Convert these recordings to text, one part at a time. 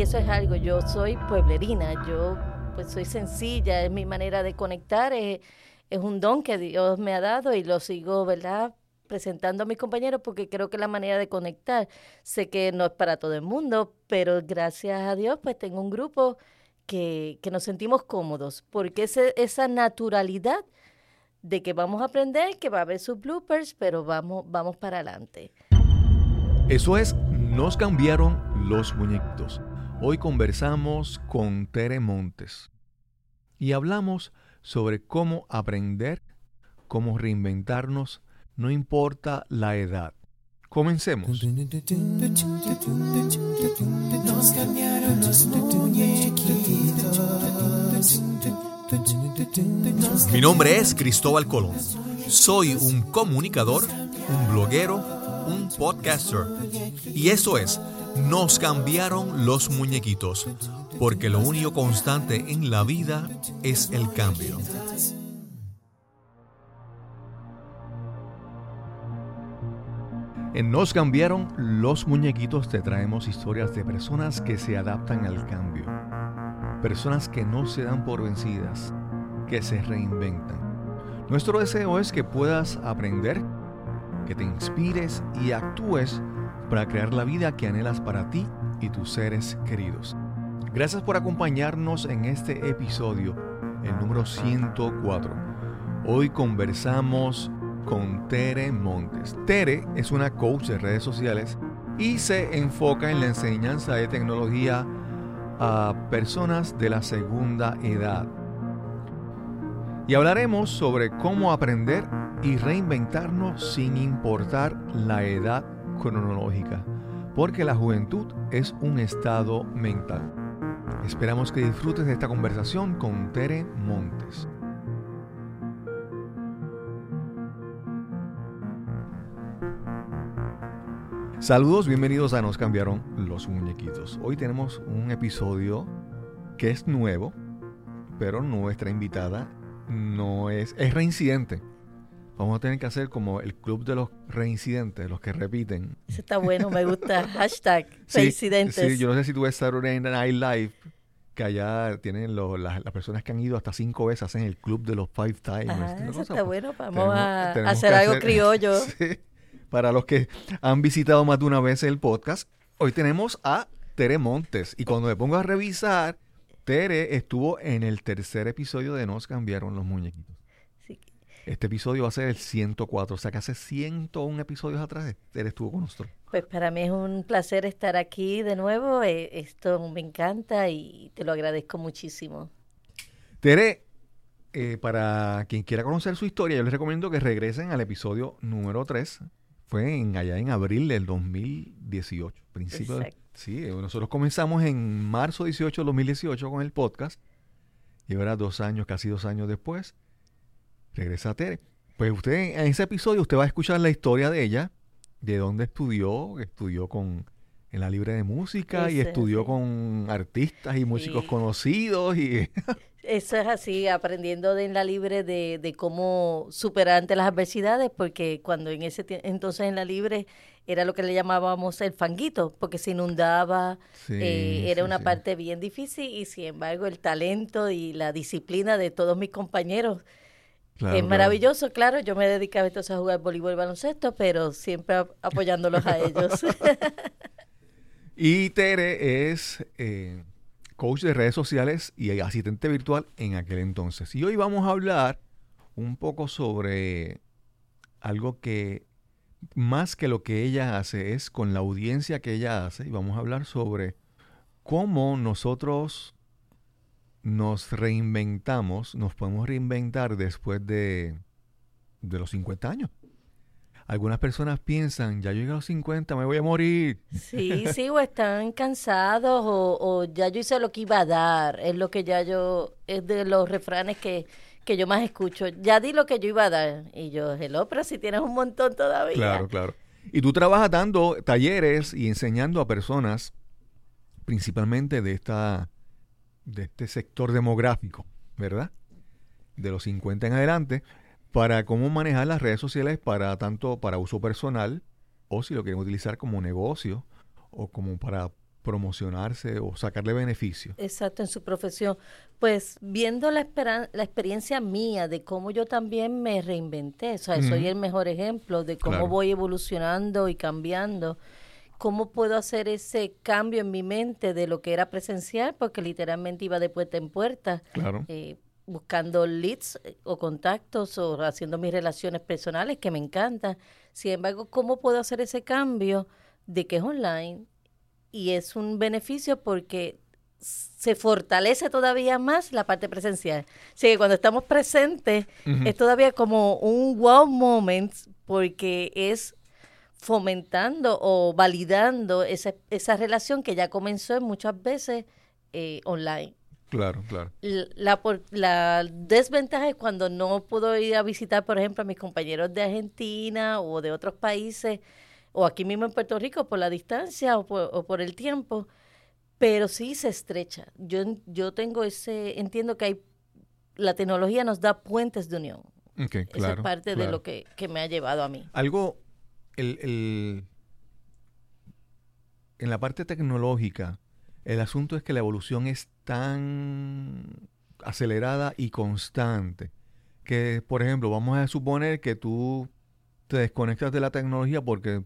eso es algo, yo soy pueblerina, yo pues soy sencilla, es mi manera de conectar, es, es un don que Dios me ha dado y lo sigo, ¿verdad? presentando a mis compañeros porque creo que la manera de conectar, sé que no es para todo el mundo, pero gracias a Dios pues tengo un grupo que, que nos sentimos cómodos, porque ese, esa naturalidad de que vamos a aprender, que va a haber sus bloopers, pero vamos, vamos para adelante. Eso es, nos cambiaron los muñequitos. Hoy conversamos con Tere Montes y hablamos sobre cómo aprender, cómo reinventarnos, no importa la edad. Comencemos. Mi nombre es Cristóbal Colón. Soy un comunicador, un bloguero, un podcaster. Y eso es, nos cambiaron los muñequitos, porque lo único constante en la vida es el cambio. En Nos cambiaron los muñequitos te traemos historias de personas que se adaptan al cambio, personas que no se dan por vencidas, que se reinventan. Nuestro deseo es que puedas aprender que te inspires y actúes para crear la vida que anhelas para ti y tus seres queridos. Gracias por acompañarnos en este episodio, el número 104. Hoy conversamos con Tere Montes. Tere es una coach de redes sociales y se enfoca en la enseñanza de tecnología a personas de la segunda edad. Y hablaremos sobre cómo aprender y reinventarnos sin importar la edad cronológica, porque la juventud es un estado mental. Esperamos que disfrutes de esta conversación con Tere Montes. Saludos, bienvenidos a Nos cambiaron los muñequitos. Hoy tenemos un episodio que es nuevo, pero nuestra invitada no es, es reincidente. Vamos a tener que hacer como el club de los reincidentes, los que repiten. Eso está bueno, me gusta. Hashtag reincidentes. Sí, yo no sé si tú ves Saturday Night Live, que allá tienen las, personas que han ido hasta cinco veces, hacen el club de los five timers. eso está bueno, vamos a hacer algo criollo. Para los que han visitado más de una vez el podcast, hoy tenemos a Tere Montes. Y cuando me pongo a revisar, Tere estuvo en el tercer episodio de Nos cambiaron los muñequitos. Este episodio va a ser el 104, o sea que hace 101 episodios atrás él estuvo con nosotros. Pues para mí es un placer estar aquí de nuevo, eh, esto me encanta y te lo agradezco muchísimo. Tere, eh, para quien quiera conocer su historia, yo les recomiendo que regresen al episodio número 3. Fue en, allá en abril del 2018, principio Sí, nosotros comenzamos en marzo 18 del 2018 con el podcast y ahora dos años, casi dos años después, regresa a Tere. Pues usted, en ese episodio, usted va a escuchar la historia de ella, de dónde estudió, estudió con en la libre de música y estudió con artistas y músicos conocidos y Eso es así, aprendiendo de en la libre de, de, cómo superar ante las adversidades, porque cuando en ese entonces en la libre era lo que le llamábamos el fanguito, porque se inundaba, eh, era una parte bien difícil y sin embargo el talento y la disciplina de todos mis compañeros es maravilloso, claro. Yo me dedicaba entonces a jugar voleibol y baloncesto, pero siempre apoyándolos a ellos. y Tere es eh, coach de redes sociales y asistente virtual en aquel entonces. Y hoy vamos a hablar un poco sobre algo que más que lo que ella hace es con la audiencia que ella hace y vamos a hablar sobre cómo nosotros nos reinventamos, nos podemos reinventar después de, de los 50 años. Algunas personas piensan, ya llegué a los 50, me voy a morir. Sí, sí, o están cansados o, ya yo hice lo que iba a dar. Es lo que ya yo, es de los refranes que, que yo más escucho. Ya di lo que yo iba a dar. Y yo, hello, pero si tienes un montón todavía. Claro, claro. Y tú trabajas dando talleres y enseñando a personas, principalmente de esta de este sector demográfico, ¿verdad? De los 50 en adelante, para cómo manejar las redes sociales para tanto para uso personal o si lo quieren utilizar como negocio o como para promocionarse o sacarle beneficio. Exacto, en su profesión. Pues viendo la, la experiencia mía de cómo yo también me reinventé, o sea, soy el mejor ejemplo de cómo voy evolucionando y cambiando cómo puedo hacer ese cambio en mi mente de lo que era presencial, porque literalmente iba de puerta en puerta, eh, buscando leads eh, o contactos o haciendo mis relaciones personales, que me encantan. Sin embargo, ¿cómo puedo hacer ese cambio de que es online? Y es un beneficio porque se fortalece todavía más la parte presencial. Que cuando estamos presentes es todavía como un wow moment porque es fomentando o validando esa, esa relación que ya comenzó muchas veces eh, online. Claro, claro. La, la desventaja es cuando no puedo ir a visitar, por ejemplo, a mis compañeros de Argentina o de otros países, o aquí mismo en Puerto Rico por la distancia o por, el tiempo, pero sí se estrecha. Yo, yo tengo ese, entiendo que hay, la tecnología nos da puentes de unión. Okay, claro, Esa es parte de lo que, que me ha llevado a mí. Algo el, en la parte tecnológica, el asunto es que la evolución es tan acelerada y constante que, por ejemplo, vamos a suponer que tú te desconectas de la tecnología porque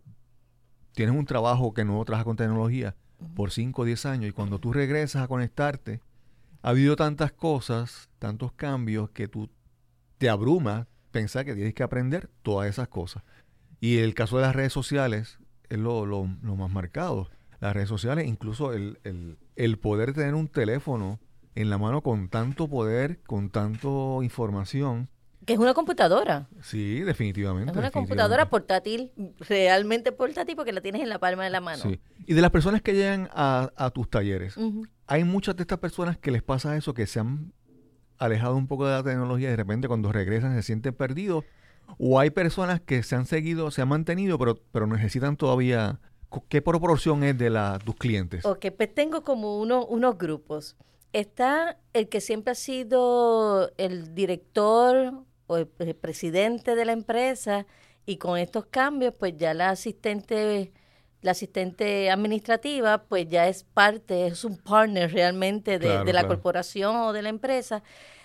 tienes un trabajo que no trabaja con tecnología por 5 o 10 años y cuando tú regresas a conectarte, ha habido tantas cosas, tantos cambios que tú te abrumas pensar que tienes que aprender todas esas cosas. Y el caso de las redes sociales es lo, lo, más marcado. Las redes sociales, incluso el, el, el poder tener un teléfono en la mano con tanto poder, con tanto información, que es una computadora. Sí, definitivamente. Es una computadora portátil, realmente portátil, porque la tienes en la palma de la mano. Sí. Y de las personas que llegan a, a tus talleres, hay muchas de estas personas que les pasa eso, que se han alejado un poco de la tecnología y de repente cuando regresan se sienten perdidos o hay personas que se han seguido, se han mantenido, pero, pero necesitan todavía... ¿Qué proporción es de la, tus clientes? Ok, pues tengo como uno, unos grupos. Está el que siempre ha sido el director o el, presidente de la empresa y con estos cambios, pues ya la asistente la asistente administrativa, pues ya es parte, es un partner realmente de, la corporación o de la empresa.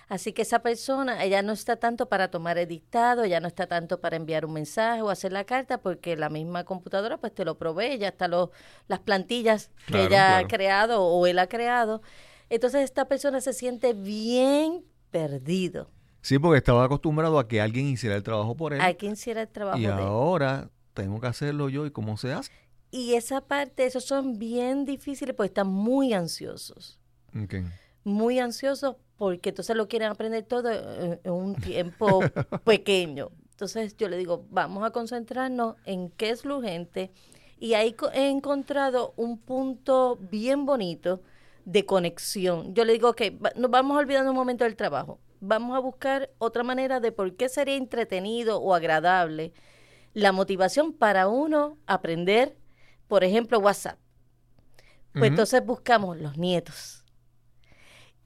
Así que esa persona, ella no está tanto para tomar el dictado, ella no está tanto para enviar un mensaje o hacer la carta, porque la misma computadora pues te lo provee, ya está los, las plantillas que ella ha creado o él ha creado. Entonces esta persona se siente bien perdido. Sí, porque estaba acostumbrado a que alguien hiciera el trabajo por él. Que hiciera el trabajo y ahora tengo que hacerlo yo y cómo se hace. Y esa parte, esos son bien difíciles porque están muy ansiosos. Muy ansiosos porque entonces lo quieren aprender todo en, un tiempo pequeño. Entonces yo le digo, vamos a concentrarnos en qué es lo urgente. Y ahí he encontrado un punto bien bonito de conexión. Yo le digo, ok, nos vamos olvidando un momento del trabajo. Vamos a buscar otra manera de por qué sería entretenido o agradable la motivación para uno aprender, por ejemplo, WhatsApp. Pues entonces buscamos los nietos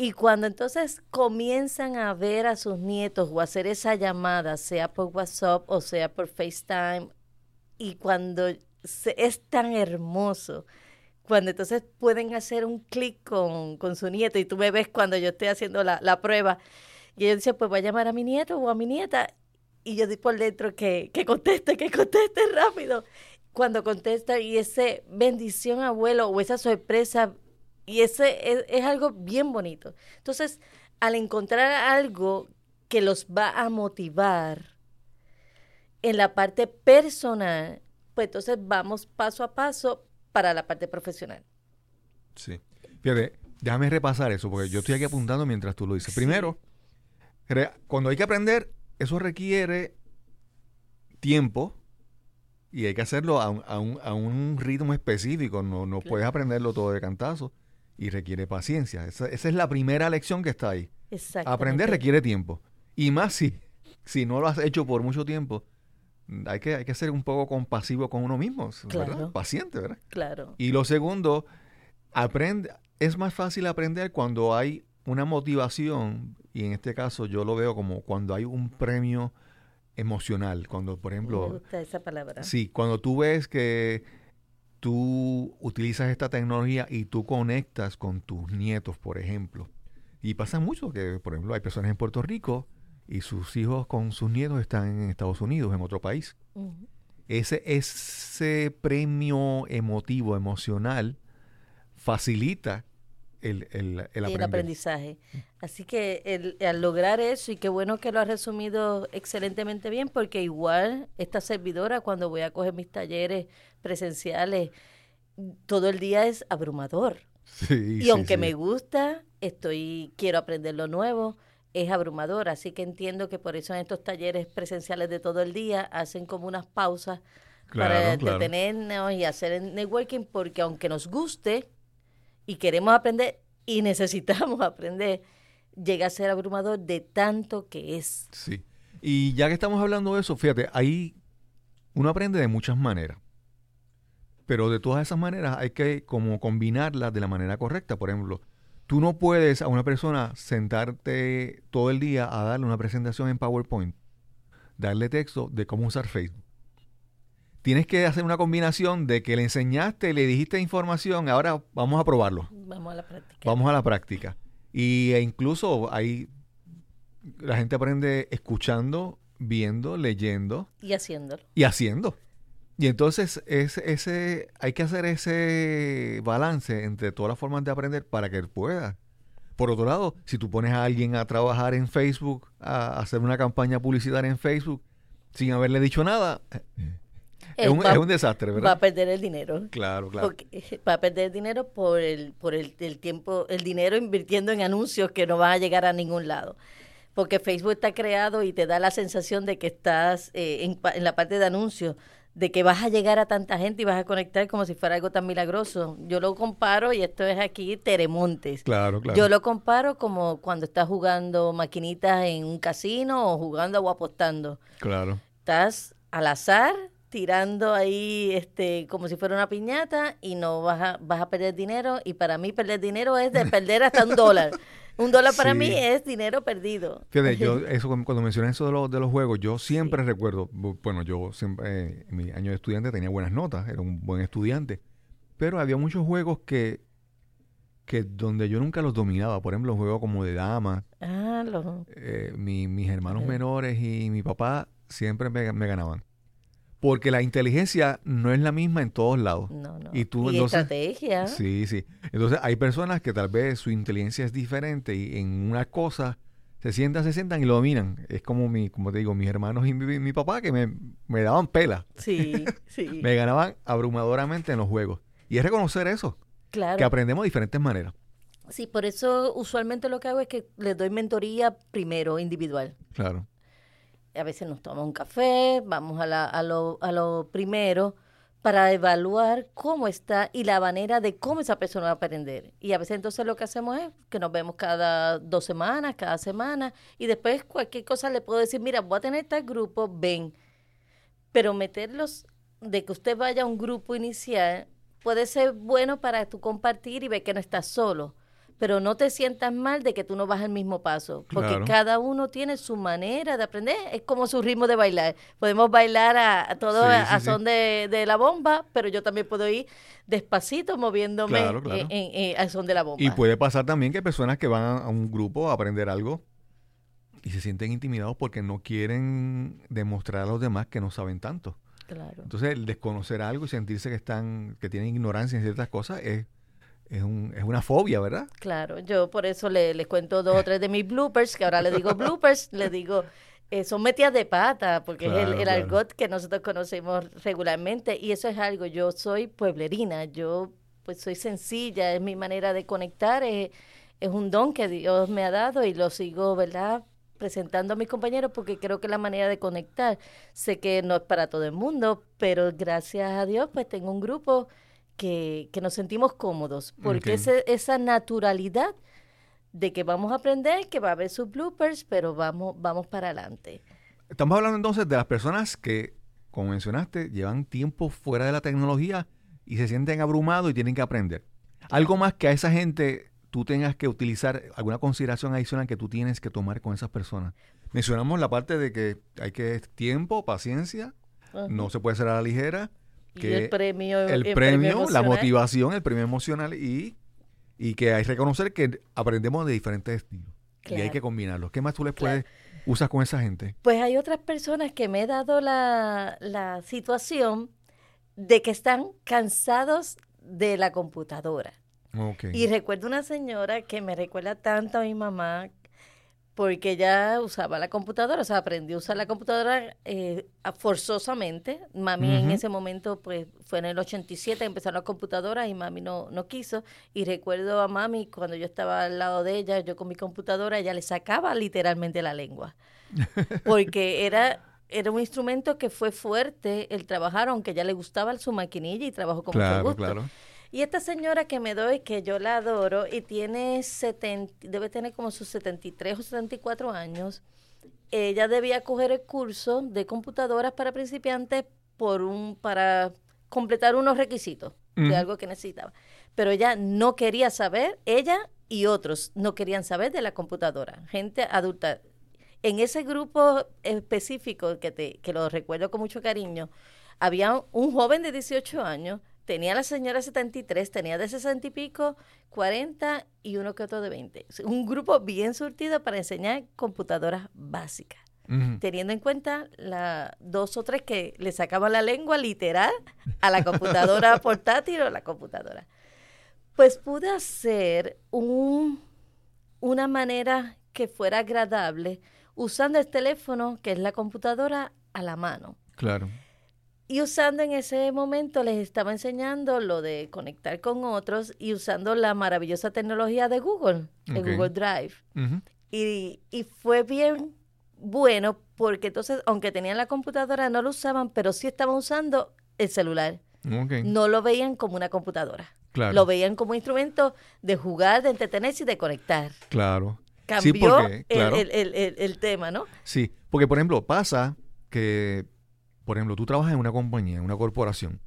y cuando entonces comienzan a ver a sus nietos o hacer esa llamada, sea por WhatsApp o sea por FaceTime, y cuando es tan hermoso, cuando entonces pueden hacer un clic con, su nieto y tú me ves cuando yo estoy haciendo la, prueba, y ellos dicen, pues voy a llamar a mi nieto o a mi nieta, y yo digo por dentro que, que conteste, que conteste rápido. Cuando contesta y ese bendición abuelo o esa sorpresa y ese es, algo bien bonito. Entonces, al encontrar algo que los va a motivar en la parte personal, pues entonces vamos paso a paso para la parte profesional. Sí. Fíjate, déjame repasar eso, porque yo estoy aquí apuntando mientras tú lo dices. Primero, cuando hay que aprender, eso requiere tiempo y hay que hacerlo a un, a un, a un ritmo específico. No, no puedes aprenderlo todo de cantazo y requiere paciencia. Esa, es la primera lección que está ahí. Aprender requiere tiempo. Y más si, si no lo has hecho por mucho tiempo, hay que, hay que ser un poco compasivo con uno mismo, ¿verdad? Paciente, ¿verdad? Claro. Y lo segundo, aprende, es más fácil aprender cuando hay una motivación, y en este caso yo lo veo como cuando hay un premio emocional, cuando por ejemplo... Me gusta esa palabra. Sí, cuando tú ves que tú utilizas esta tecnología y tú conectas con tus nietos, por ejemplo. Y pasa mucho que, por ejemplo, hay personas en Puerto Rico y sus hijos con sus nietos están en Estados Unidos, en otro país. ese, ese premio emotivo, emocional, facilita el, el, el, aprendizaje. Así que el, al lograr eso, y qué bueno que lo has resumido excelentemente bien, porque igual esta servidora, cuando voy a coger mis talleres presenciales, todo el día es abrumador. y aunque me gusta, estoy quiero aprender lo nuevo, es abrumador. Así que entiendo que por eso en estos talleres presenciales de todo el día hacen como unas pausas para detenernos y hacer networking, porque aunque nos guste, y queremos aprender y necesitamos aprender, llega a ser abrumador de tanto que es. Sí. Y ya que estamos hablando de eso, fíjate, ahí uno aprende de muchas maneras. Pero de todas esas maneras hay que como combinarlas de la manera correcta. Por ejemplo, tú no puedes a una persona sentarte todo el día a darle una presentación en PowerPoint, darle texto de cómo usar Facebook tienes que hacer una combinación de que le enseñaste, le dijiste información, ahora vamos a probarlo. Vamos a la práctica. Vamos a la práctica. Y e incluso ahí la gente aprende escuchando, viendo, leyendo. Y haciéndolo. Y haciendo. Y entonces ese, ese, hay que hacer ese balance entre todas las formas de aprender para que él pueda. Por otro lado, si tú pones a alguien a trabajar en Facebook, a hacer una campaña publicitaria en Facebook, sin haberle dicho nada, es un, desastre, ¿verdad? Va a perder el dinero. Claro, claro. va a perder el dinero por el, por el, tiempo, el dinero invirtiendo en anuncios que no van a llegar a ningún lado. Porque Facebook está creado y te da la sensación de que estás eh, en, en la parte de anuncios de que vas a llegar a tanta gente y vas a conectar como si fuera algo tan milagroso. Yo lo comparo, y esto es aquí Teremontes. Claro, claro. Yo lo comparo como cuando estás jugando maquinitas en un casino o jugando o apostando. Claro. Estás al azar tirando ahí este como si fuera una piñata y no vas a, vas a perder dinero y para mí perder dinero es de perder hasta un dólar. Un dólar para mí es dinero perdido. Fíjate, yo eso cuando mencioné eso de, los de los juegos, yo siempre recuerdo, bueno, yo siempre eh, en mi año de estudiante tenía buenas notas, era un buen estudiante, pero había muchos juegos que que donde yo nunca los dominaba, por ejemplo, juegos como de damas. Ah, eh, mis hermanos menores y mi papá siempre me ganaban. Porque la inteligencia no es la misma en todos lados. No, no. Y tú, estrategia. Sí, sí. Entonces hay personas que tal vez su inteligencia es diferente y en una cosa se sientan, se sientan y lo dominan. Es como mi, como te digo, mis hermanos y mi, papá que me, me, daban pela. Sí, sí. me ganaban abrumadoramente en los juegos. Y es reconocer eso. Claro. Que aprendemos de diferentes maneras. Sí, por eso usualmente lo que hago es que les doy mentoría primero, individual. Claro a veces nos tomamos un café, vamos a, la, a, lo, a primero para evaluar cómo está y la manera de cómo esa persona va a aprender. Y a veces entonces lo que hacemos es que nos vemos cada dos semanas, cada semana, y después cualquier cosa le puedo decir, mira, voy a tener tal grupo, ven. Pero meterlos, de que usted vaya a un grupo inicial, puede ser bueno para tu compartir y ver que no estás solo pero no te sientas mal de que tú no vas al mismo paso, porque cada uno tiene su manera de aprender, es como su ritmo de bailar. Podemos bailar a, todo a, son de, la bomba, pero yo también puedo ir despacito moviéndome En, a son de la bomba. Y puede pasar también que hay personas que van a un grupo a aprender algo y se sienten intimidados porque no quieren demostrar a los demás que no saben tanto. Claro. Entonces, el desconocer algo y sentirse que están que tienen ignorancia en ciertas cosas es es, un, es una fobia, ¿verdad? Claro, yo por eso le, les cuento dos o tres de mis bloopers, que ahora le digo bloopers, le digo, eh, son metidas de pata, porque es el, el argot que nosotros conocemos regularmente, y eso es algo, yo soy pueblerina, yo pues soy sencilla, es mi manera de conectar, es, es un don que Dios me ha dado y lo sigo, ¿verdad? presentando a mis compañeros porque creo que la manera de conectar, sé que no es para todo el mundo, pero gracias a Dios pues tengo un grupo que, nos sentimos cómodos, porque esa naturalidad de que vamos a aprender, que va a haber sus bloopers, pero vamos, vamos para adelante. Estamos hablando entonces de las personas que, como mencionaste, llevan tiempo fuera de la tecnología y se sienten abrumados y tienen que aprender. Algo más que a esa gente tú tengas que utilizar, alguna consideración adicional que tú tienes que tomar con esas personas. Mencionamos la parte de que hay que tiempo, paciencia, no se puede hacer a la ligera, y el premio, el, premio, la motivación, el premio emocional y, y que hay que reconocer que aprendemos de diferentes estilos y hay que combinarlos. ¿Qué más tú les puedes usar con esa gente? Pues hay otras personas que me he dado la, la situación de que están cansados de la computadora. Y recuerdo una señora que me recuerda tanto a mi mamá porque ella usaba la computadora, o sea, aprendió a usar la computadora eh, forzosamente. Mami en ese momento, pues fue en el 87 que empezaron las computadoras y mami no, no quiso. Y recuerdo a mami cuando yo estaba al lado de ella, yo con mi computadora, ella le sacaba literalmente la lengua. Porque era era un instrumento que fue fuerte el trabajar, aunque ya le gustaba su maquinilla y trabajó con mucho gusto. Claro. Y esta señora que me doy, que yo la adoro, y tiene 70, debe tener como sus 73 o 74 años, ella debía coger el curso de computadoras para principiantes por un, para completar unos requisitos de algo que necesitaba. Pero ella no quería saber, ella y otros no querían saber de la computadora, gente adulta. En ese grupo específico que, te, que lo recuerdo con mucho cariño, había un joven de 18 años tenía la señora 73, tenía de 60 y pico, 40 y uno que otro de 20. Un grupo bien surtido para enseñar computadoras básicas. Teniendo en cuenta la dos o tres que le sacaban la lengua literal a la computadora portátil o la computadora. Pues pude hacer un, una manera que fuera agradable usando el teléfono, que es la computadora, a la mano. Claro. Y usando en ese momento les estaba enseñando lo de conectar con otros y usando la maravillosa tecnología de Google, de Google Drive. y, y fue bien bueno porque entonces, aunque tenían la computadora, no lo usaban, pero sí estaban usando el celular. No lo veían como una computadora. Lo veían como un instrumento de jugar, de entretenerse y de conectar. Claro. Cambió el, el, el, tema, ¿no? Sí, porque por ejemplo pasa que por ejemplo, tú trabajas en una compañía, en una corporación.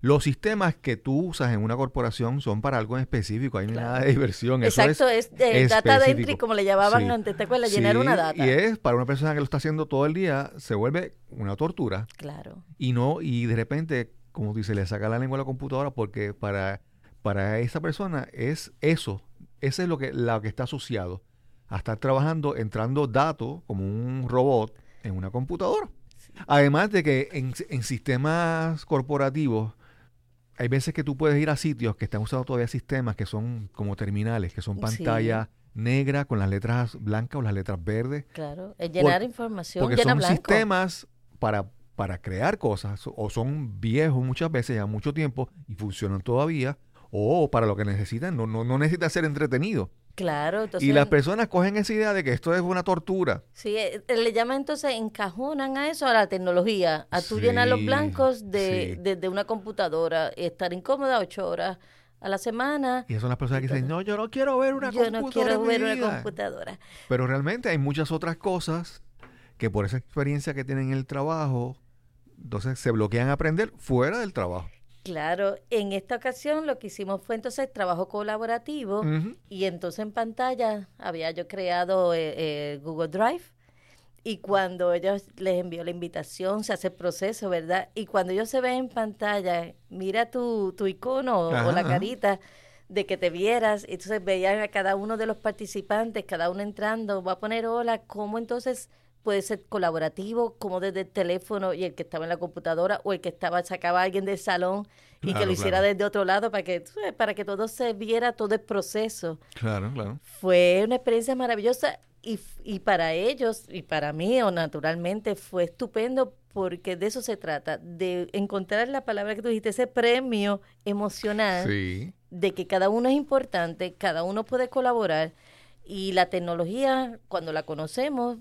Los sistemas que tú usas en una corporación son para algo en específico, hay nada de diversión. Exacto, es, de data entry, como le llamaban antes, ¿te acuerdas? Llenar una data. Y es para una persona que lo está haciendo todo el día, se vuelve una tortura. Claro. Y no, y de repente, como dice, le saca la lengua a la computadora porque para, para esa persona es eso, eso es lo que, lo que está asociado a estar trabajando, entrando datos como un robot en una computadora. Además de que en, sistemas corporativos hay veces que tú puedes ir a sitios que están usando todavía sistemas que son como terminales, que son pantalla negra con las letras blancas o las letras verdes. Claro, es llenar información. Porque son sistemas para, para crear cosas o son viejos muchas veces, ya mucho tiempo y funcionan todavía o para lo que necesitan, no, no, no necesita ser entretenido. Claro, Y las personas cogen esa idea de que esto es una tortura. Sí, eh, eh, le llaman entonces, encajonan a eso, a la tecnología, a tú llenar los blancos de, de, una computadora, estar incómoda ocho horas a la semana. Y son las personas que dicen, no, yo no quiero ver una computadora. Yo no quiero ver una computadora. Pero realmente hay muchas otras cosas que por esa experiencia que tienen en el trabajo, entonces se bloquean a aprender fuera del trabajo. Claro, en esta ocasión lo que hicimos fue entonces trabajo colaborativo y entonces en pantalla había yo creado eh, eh, Google Drive y cuando ellos les envió la invitación se hace el proceso, ¿verdad? Y cuando ellos se ven en pantalla, mira tu, tu icono o la carita de que te vieras, entonces veían a cada uno de los participantes, cada uno entrando, va a poner hola, ¿cómo entonces puede ser colaborativo, como desde el teléfono y el que estaba en la computadora o el que estaba sacaba a alguien del salón y que lo hiciera desde otro lado para que para que todo se viera todo el proceso. Claro, claro. Fue una experiencia maravillosa y, y para ellos y para mí o naturalmente fue estupendo porque de eso se trata, de encontrar la palabra que tú dijiste, ese premio emocional de que cada uno es importante, cada uno puede colaborar y la tecnología, cuando la conocemos,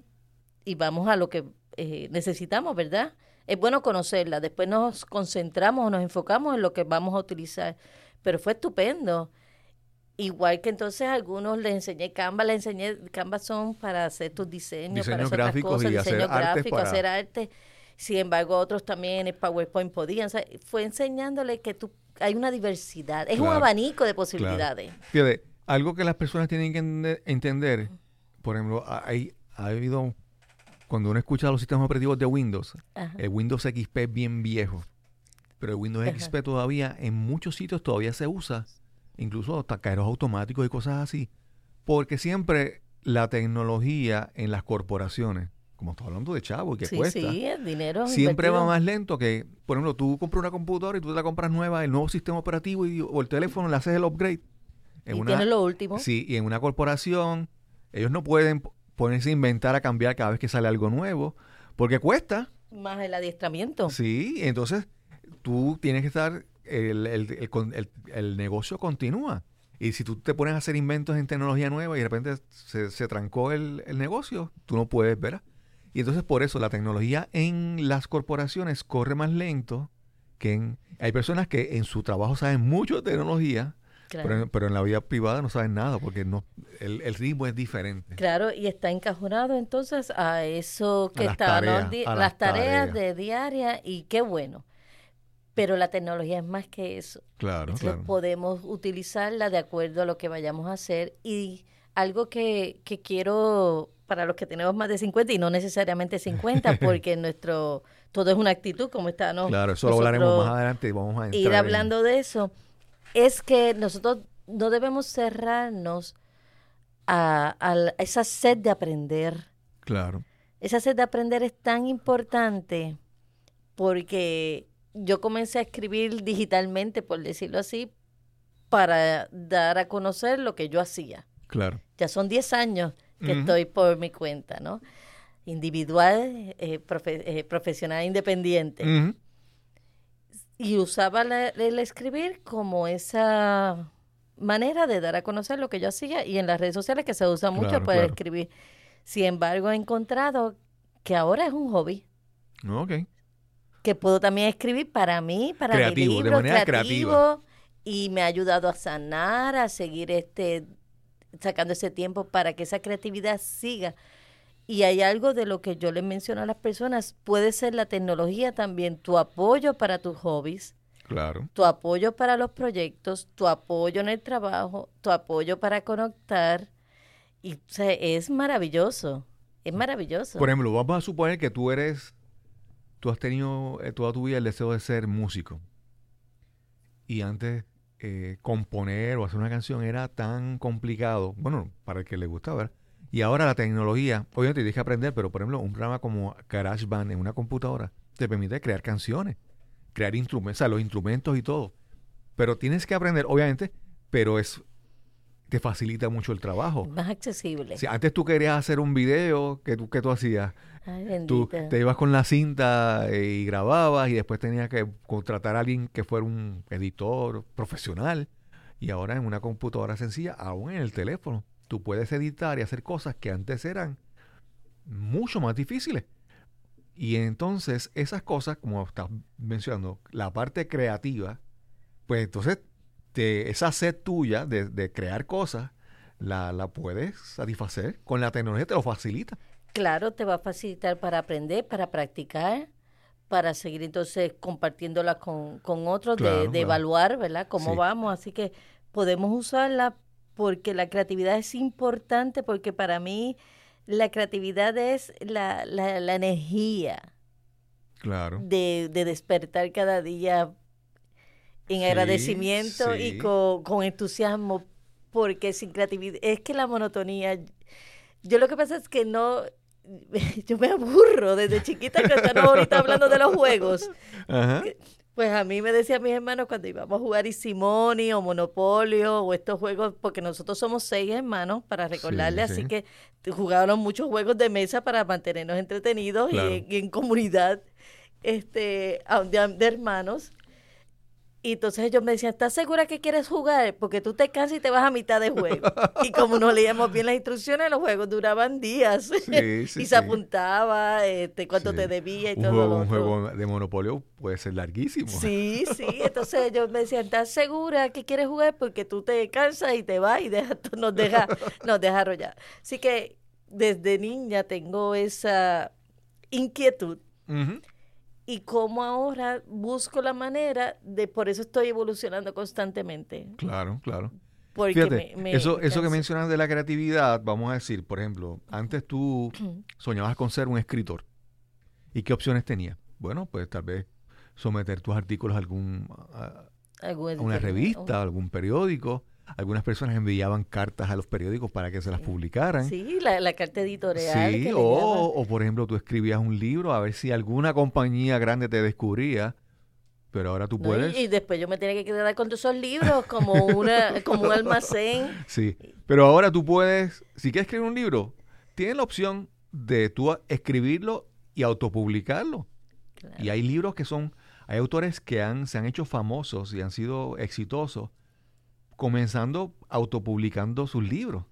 y vamos a lo que eh, necesitamos, ¿verdad? Es bueno conocerla, después nos concentramos o nos enfocamos en lo que vamos a utilizar, pero fue estupendo. Igual que entonces algunos les enseñé Canva, les enseñé, Canva son para hacer tus diseños, para hacer gráficos cosas, y diseño hacer gráfico, hacer arte. Sin embargo, otros también en PowerPoint podían. fue enseñándole que tú, hay una diversidad, es un abanico de posibilidades. Fíjate, algo que las personas tienen que entender, por ejemplo, hay, ha habido cuando uno escucha los sistemas operativos de Windows, el Windows XP es bien viejo. pero el Windows XP todavía, en muchos sitios todavía se usa, incluso hasta cajeros automáticos y cosas así, porque siempre la tecnología en las corporaciones, como estamos hablando de chavo y que cuesta, sí, el dinero siempre va más lento que, por ejemplo, tú compras una computadora y tú te la compras nueva, el nuevo sistema operativo y, o el teléfono le haces el upgrade. En y una, lo último. Sí, y en una corporación ellos no pueden ponerse a inventar a cambiar cada vez que sale algo nuevo, porque cuesta. Más el adiestramiento. Sí, entonces tú tienes que estar, el, el, el, negocio continúa. Y si tú te pones a hacer inventos en tecnología nueva y de repente se, se trancó el, negocio, tú no puedes, ver. Y entonces por eso la tecnología en las corporaciones corre más lento que en... Hay personas que en su trabajo saben mucho de tecnología, pero, en la vida privada no saben nada porque no el, ritmo es diferente. Claro, y está encajonado entonces a eso que está, las, tareas, de diaria y qué bueno. Pero la tecnología es más que eso. Claro, claro. Podemos utilizarla de acuerdo a lo que vayamos a hacer y algo que, que quiero para los que tenemos más de 50 y no necesariamente 50 porque nuestro todo es una actitud como está, ¿no? Claro, eso lo hablaremos más adelante y vamos a ir hablando de eso es que nosotros no debemos cerrarnos a, esa sed de aprender. Claro. Esa sed de aprender es tan importante porque yo comencé a escribir digitalmente, por decirlo así, para dar a conocer lo que yo hacía. Claro. Ya son 10 años que estoy por mi cuenta, ¿no? Individual, eh, eh, profesional independiente y usaba el escribir como esa manera de dar a conocer lo que yo hacía y en las redes sociales que se usa mucho para escribir. Sin embargo, he encontrado que ahora es un hobby. Ok. Que puedo también escribir para mí, para creativo, mi libro, de manera creativo, y me ha ayudado a sanar, a seguir este sacando ese tiempo para que esa creatividad siga. Y hay algo de lo que yo le menciono a las personas, puede ser la tecnología también, tu apoyo para tus hobbies, claro. tu apoyo para los proyectos, tu apoyo en el trabajo, tu apoyo para conectar. Y o sea, es maravilloso, es maravilloso. Por ejemplo, vamos a suponer que tú eres, tú has tenido eh, toda tu vida el deseo de ser músico. Y antes eh, componer o hacer una canción era tan complicado, bueno, para el que le gusta ver y ahora la tecnología, obviamente tienes que aprender, pero por ejemplo, un programa como GarageBand en una computadora te permite crear canciones, crear instrumentos, o sea, los instrumentos y todo. Pero tienes que aprender, obviamente, pero es te facilita mucho el trabajo. Más accesible. Si antes tú querías hacer un video, ¿qué tú, qué tú hacías? tú te ibas con la cinta eh, y grababas y después tenías que contratar a alguien que fuera un editor profesional. Y ahora en una computadora sencilla, aún en el teléfono, tú puedes editar y hacer cosas que antes eran mucho más difíciles. Y entonces esas cosas, como estás mencionando, la parte creativa, pues entonces esa sed tuya de, crear cosas, la, la, puedes satisfacer. Con la tecnología te lo facilita. Claro, te va a facilitar para aprender, para practicar, para seguir entonces compartiéndola con, con otros, de, evaluar, ¿verdad? Cómo vamos. Así que podemos usarla porque la creatividad es importante, porque para mí la creatividad es la, la, energía. Claro. De, de, despertar cada día en agradecimiento y con, con, entusiasmo, porque sin creatividad, es que la monotonía, yo lo que pasa es que no, yo me aburro desde chiquita que estamos ahorita hablando de los juegos. Ajá. Pues a mí me decían mis hermanos cuando íbamos a jugar Isimoni o Monopolio o estos juegos, porque nosotros somos seis hermanos, para recordarle, así que jugaron muchos juegos de mesa para mantenernos entretenidos y, en, comunidad este, de hermanos. Y entonces ellos me decían, ¿estás segura que quieres jugar? Porque tú te cansas y te vas a mitad de juego. y como no leíamos bien las instrucciones, los juegos duraban días. y se apuntaba este, cuánto te debía y todo juego, lo Un juego de Monopolio puede ser larguísimo. Sí, sí. Entonces ellos me decían, ¿estás segura que quieres jugar? Porque tú te cansas y te vas y deja, nos deja, nos deja arrollar. Así que desde niña tengo esa inquietud y cómo ahora busco la manera de, por eso estoy evolucionando constantemente. Claro, claro. Porque Fíjate, eso, eso que mencionas de la creatividad, vamos a decir, por ejemplo, antes tú soñabas con ser un escritor. ¿Y qué opciones tenías? Bueno, pues tal vez someter tus artículos a algún a una revista, a algún periódico. Algunas personas enviaban cartas a los periódicos para que se las publicaran. Sí, la, la carta editorial. Sí, que o, o por ejemplo tú escribías un libro a ver si alguna compañía grande te descubría, pero ahora tú ¿no? puedes. Y, y después yo me tenía que quedar con todos esos libros como, una, como un almacén. Sí, pero ahora tú puedes, si quieres escribir un libro, tienes la opción de tú escribirlo y autopublicarlo. Claro. Y hay libros que son, hay autores que han, se han hecho famosos y han sido exitosos comenzando autopublicando sus libros,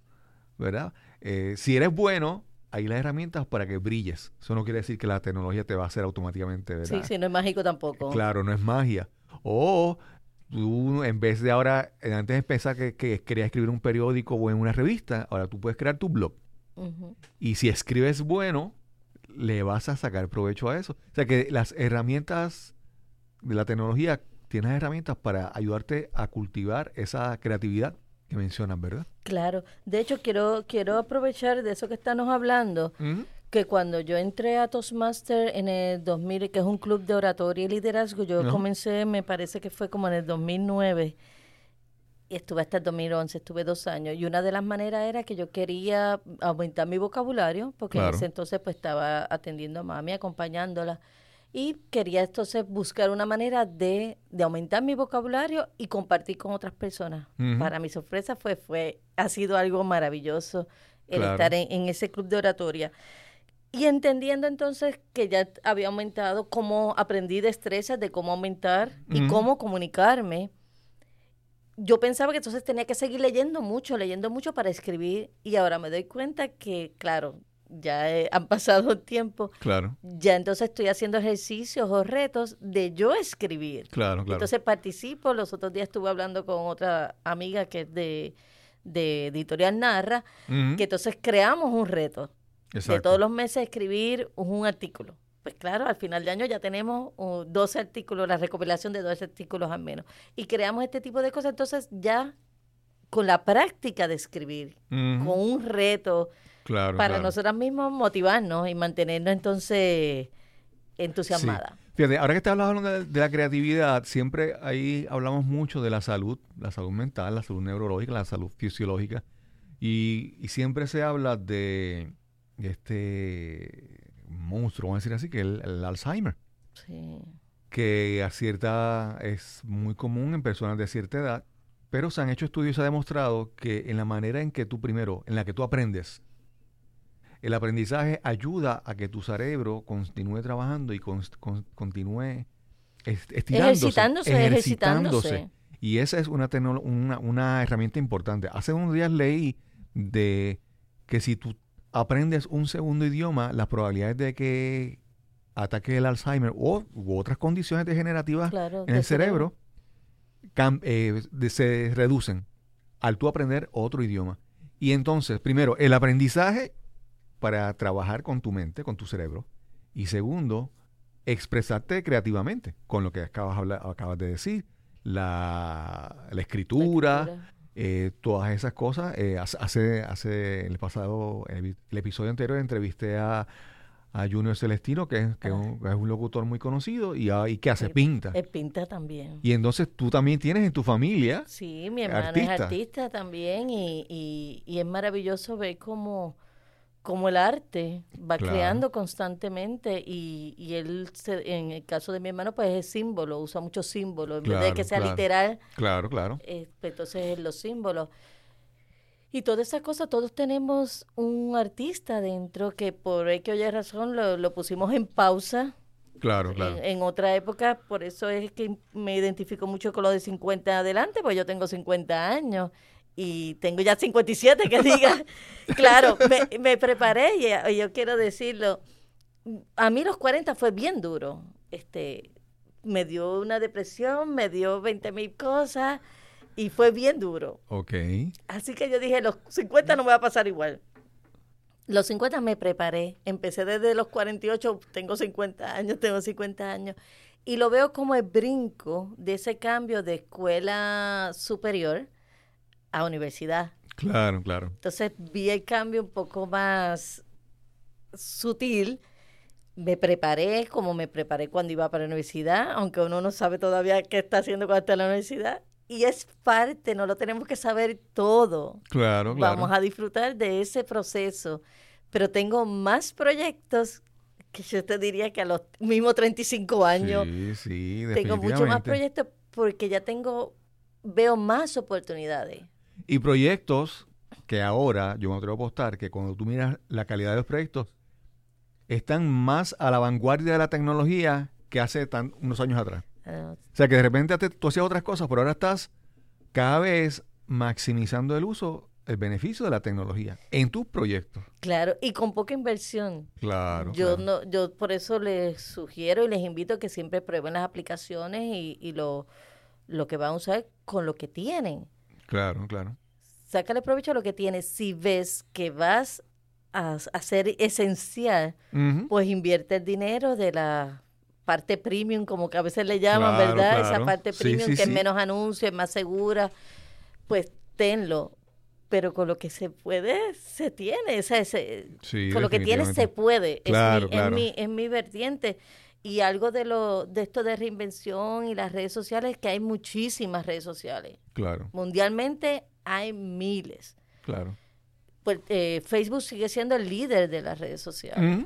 ¿verdad? Eh, si eres bueno, hay las herramientas para que brilles. Eso no quiere decir que la tecnología te va a hacer automáticamente, ¿verdad? Sí, sí, no es mágico tampoco. Claro, no es magia. O tú, en vez de ahora, eh, antes pensar que, que querías escribir un periódico o en una revista, ahora tú puedes crear tu blog. Y si escribes bueno, le vas a sacar provecho a eso. O sea que las herramientas de la tecnología, tienes herramientas para ayudarte a cultivar esa creatividad que mencionas, ¿verdad? Claro. De hecho, quiero, quiero aprovechar de eso que estamos hablando, que cuando yo entré a Toastmaster en el 2000, que es un club de oratoria y liderazgo, yo comencé, me parece que fue como en el 2009, y estuve hasta el 2011, estuve dos años, y una de las maneras era que yo quería aumentar mi vocabulario, porque en ese entonces pues estaba atendiendo a mami, acompañándola, y quería entonces buscar una manera de, de aumentar mi vocabulario y compartir con otras personas. Para mi sorpresa fue, fue, ha sido algo maravilloso el Claro. estar en, en ese club de oratoria. Y entendiendo entonces que ya había aumentado, cómo aprendí destrezas de cómo aumentar y cómo comunicarme, yo pensaba que entonces tenía que seguir leyendo mucho, leyendo mucho para escribir. Y ahora me doy cuenta que, claro, ya han pasado el tiempo, Claro, ya entonces estoy haciendo ejercicios o retos de yo escribir. claro, claro. Entonces participo, los otros días estuve hablando con otra amiga que es de, de Editorial Narra, que entonces creamos un reto de exacto. todos los meses escribir un artículo. Pues claro, al final de año ya tenemos uh, 12 artículos, la recopilación de 12 artículos al menos. Y creamos este tipo de cosas, entonces ya con la práctica de escribir, con un reto claro, para claro. nosotras mismos motivarnos y mantenernos entonces entusiasmadas. Fíjate, ahora que estás hablando de, de la creatividad, siempre ahí hablamos mucho de la salud, la salud mental, la salud neurológica, la salud fisiológica. Y, y siempre se habla de este monstruo, vamos a decir así, que es el, el Alzheimer, Sí. que a cierta es muy común en personas de cierta edad, pero se han hecho estudios y se ha demostrado que en la manera en que tú primero, en la que tú aprendes, el aprendizaje ayuda a que tu cerebro continúe trabajando y con- con- continúe est- estirándose, Ejercitándose, ejercitándose. Y esa es una, tecno- una, una herramienta importante. Hace unos días leí de que si tú aprendes un segundo idioma, las probabilidades de que ataque el Alzheimer o u otras condiciones degenerativas Claro, en el cerebro cam- eh, de- se reducen al tú aprender otro idioma. Y entonces, primero, el aprendizaje para trabajar con tu mente, con tu cerebro. Y segundo, expresarte creativamente con lo que acabas, habla- acabas de decir. La, la La escritura, eh, todas esas cosas. Eh, hace, hace, el pasado, el, el episodio anterior, entrevisté a, a Junior Celestino, que, es- que es un, que es un locutor muy conocido y, ah, y que hace Sí. pinta. Él pinta también. Y entonces tú también tienes en tu familia. Sí, mi hermana Artista. es artista también y, y, y es maravilloso ver cómo, cómo el arte va Claro. creando constantemente y, y él, se- en el caso de mi hermano, pues es símbolo, usa muchos símbolos, en vez de que sea claro. literal, Claro, claro. eh, pues entonces los símbolos. Y todas esas cosas, todos tenemos un artista dentro que por X o Y razón lo, lo pusimos en pausa Claro, claro. en, en otra época, por eso es que me identifico mucho con lo de 50 en adelante, pues yo tengo 50 años y tengo ya 57, que diga. claro, me, me preparé y, y yo quiero decirlo. A mí los 40 fue bien duro. Este, me dio una depresión, me dio 20 mil cosas y fue bien duro. Ok. Así que yo dije, los 50 no me va a pasar igual. Los 50 me preparé. Empecé desde los 48, tengo 50 años, tengo 50 años. Y lo veo como el brinco de ese cambio de escuela superior a universidad. Claro, claro. Entonces vi el cambio un poco más sutil, me preparé como me preparé cuando iba para la universidad, aunque uno no sabe todavía qué está haciendo cuando está en la universidad. Y es parte, no lo tenemos que saber todo. Claro, claro. Vamos a disfrutar de ese proceso. Pero tengo más proyectos que yo te diría que a los mismos 35 años. Sí, sí, Tengo mucho más proyectos porque ya tengo, veo más oportunidades. Y proyectos que ahora, yo me atrevo a apostar, que cuando tú miras la calidad de los proyectos, están más a la vanguardia de la tecnología que hace tan, unos años atrás. Ah. o sea, que de repente tú hacías otras cosas, pero ahora estás cada vez maximizando el uso, el beneficio de la tecnología en tus proyectos. Claro, y con poca inversión. Claro. Yo no, yo por eso les sugiero y les invito a que siempre prueben las aplicaciones y, y lo, lo que van a usar con lo que tienen. Claro, claro. Sácale provecho a lo que tienes. Si ves que vas a, ser esencial, pues invierte el dinero de la parte premium, como que a veces le llaman, ¿verdad? Esa parte premium que es menos anuncios, es más segura, pues tenlo. Pero con lo que se puede, se tiene. O con lo que tiene, se puede. es, mi, es, mi, vertiente. Y algo de lo de esto de reinvención y las redes sociales es que hay muchísimas redes sociales. Claro. Mundialmente hay miles. Claro pues eh, Facebook sigue siendo el líder de las redes sociales.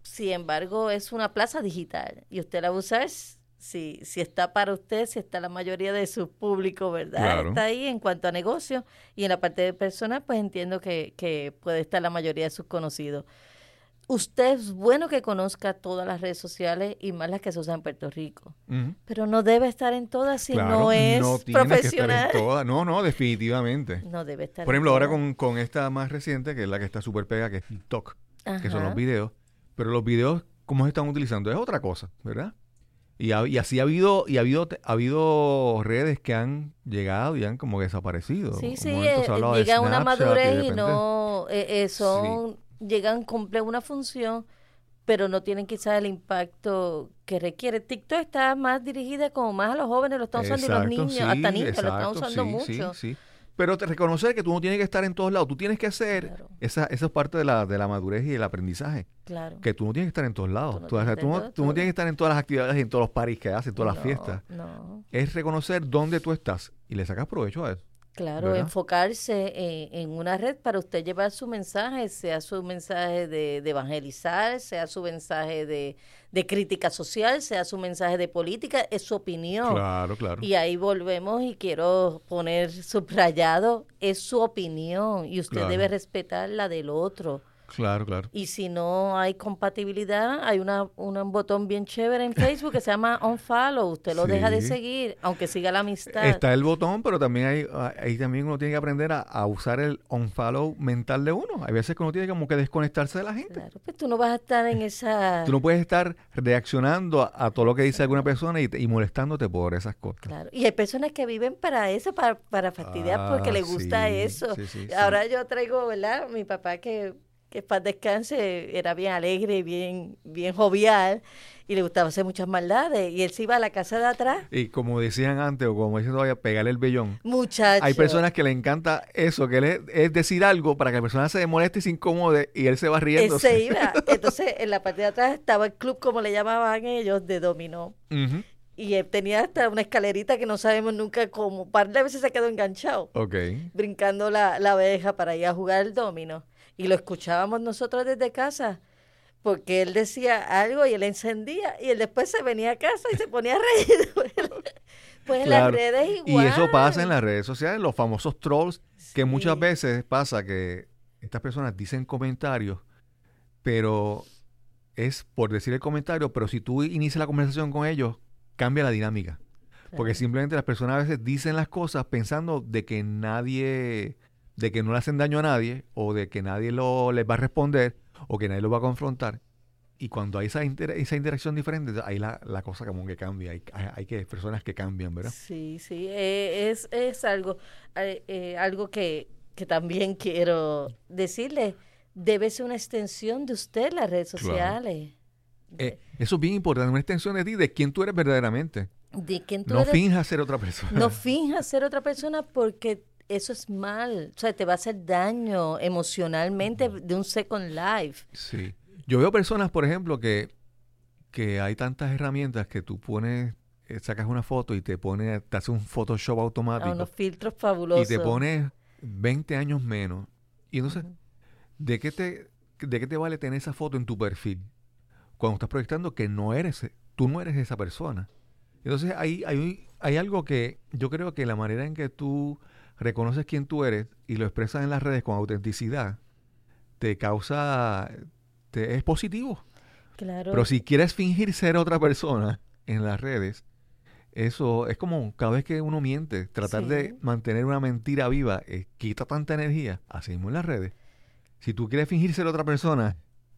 Sin embargo, es una plaza digital y usted la usa si, si está para usted, si está la mayoría de su público, ¿verdad? Está ahí en cuanto a negocio y en la parte de personas, pues entiendo que, que puede estar la mayoría de sus conocidos usted es bueno que conozca todas las redes sociales y más las que se usan en Puerto Rico, pero no debe estar en todas si no es no profesional. Que estar en todas. No, no, definitivamente. No debe estar. Por ejemplo, ahora con, con, esta más reciente, que es la que está súper pega, que es TikTok, que son los videos, pero los videos, ¿cómo se están utilizando? Es otra cosa, ¿verdad? Y, y, así ha habido y ha habido ha habido redes que han llegado y han como desaparecido. Sí, sí, eh, llega una madurez y, no eh, eh, son llegan, cumplen una función, pero no tienen quizás el impacto que requiere. TikTok está más dirigida como más a los jóvenes, lo están usando y los niños, hasta niños lo están usando mucho. Pero te reconocer que tú no tienes que estar en todos lados, tú tienes que hacer, esa, esa es parte de la, de la madurez y el aprendizaje. Claro. Que tú no tienes que estar en todos lados. Tú no, tienes, que estar en todas las actividades y en todos los paris que haces, en todas las fiestas. Es reconocer dónde tú estás y le sacas provecho a eso. Claro, enfocarse en, una red para usted llevar su mensaje, sea su mensaje de, evangelizar, sea su mensaje de, crítica social, sea su mensaje de política, es su opinión. Claro, claro. Y ahí volvemos y quiero poner subrayado, es su opinión y usted debe respetar la del otro. Claro, claro. Y si no hay compatibilidad, hay una, un botón bien chévere en Facebook que se llama unfollow. Usted lo deja de seguir, aunque siga la amistad. Está el botón, pero también hay, ahí también uno tiene que aprender a, usar el unfollow mental de uno. Hay veces que uno tiene como que desconectarse de la gente. Claro, pues tú no vas a estar en esa... Tú no puedes estar reaccionando a, todo lo que dice alguna persona y, molestándote por esas cosas. Claro, y hay personas que viven para eso, para, para fastidiar porque les gusta ah, eso. Ahora yo traigo, ¿verdad? Mi papá que que paz descanse, era bien alegre, bien, bien jovial y le gustaba hacer muchas maldades. Y él se iba a la casa de atrás. Y como decían antes, o como dicen todavía, pegarle el vellón. Muchachos. Hay personas que le encanta eso, que es, decir algo para que la persona se moleste y se incomode y él se va riendo. Él se iba. Entonces, en la parte de atrás estaba el club, como le llamaban ellos, de dominó. Y él tenía hasta una escalerita que no sabemos nunca cómo. Un par de veces se quedó enganchado. Ok. Brincando la, la abeja para ir a jugar el domino y lo escuchábamos nosotros desde casa porque él decía algo y él encendía y él después se venía a casa y se ponía a reír. pues en las redes igual. Y eso pasa en las redes sociales, los famosos trolls, que muchas veces pasa que estas personas dicen comentarios, pero es por decir el comentario, pero si tú inicias la conversación con ellos, cambia la dinámica. Porque simplemente las personas a veces dicen las cosas pensando de que nadie de que no le hacen daño a nadie o de que nadie lo, les va a responder o que nadie lo va a confrontar. Y cuando hay esa, esa interacción diferente, ahí la, la cosa como que cambia. Hay, hay, que personas que cambian, ¿verdad? Sí, sí. Eh, es, es algo, eh, eh, algo que, que también quiero decirle. Debe ser una extensión de usted las redes sociales. eso es bien importante, una extensión de ti, de quién tú eres verdaderamente. De quién tú no eres. No finjas ser otra persona. No finjas ser otra persona porque eso es mal. O sea, te va a hacer daño emocionalmente de un second life. Sí. Yo veo personas, por ejemplo, que, que hay tantas herramientas que tú pones, eh, sacas una foto y te pone, te hace un Photoshop automático. A unos filtros fabulosos. Y te pones 20 años menos. Y entonces, ¿de qué te, de qué te vale tener esa foto en tu perfil? Cuando estás proyectando que no eres, tú no eres esa persona. Entonces, hay, hay, hay algo que yo creo que la manera en que tú reconoces quién tú eres y lo expresas en las redes con autenticidad, te causa, te, es positivo. Claro. Pero si quieres fingir ser otra persona en las redes, eso es como cada vez que uno miente, tratar Sí. de mantener una mentira viva, eh, quita tanta energía, así mismo en las redes. Si tú quieres fingir ser otra persona,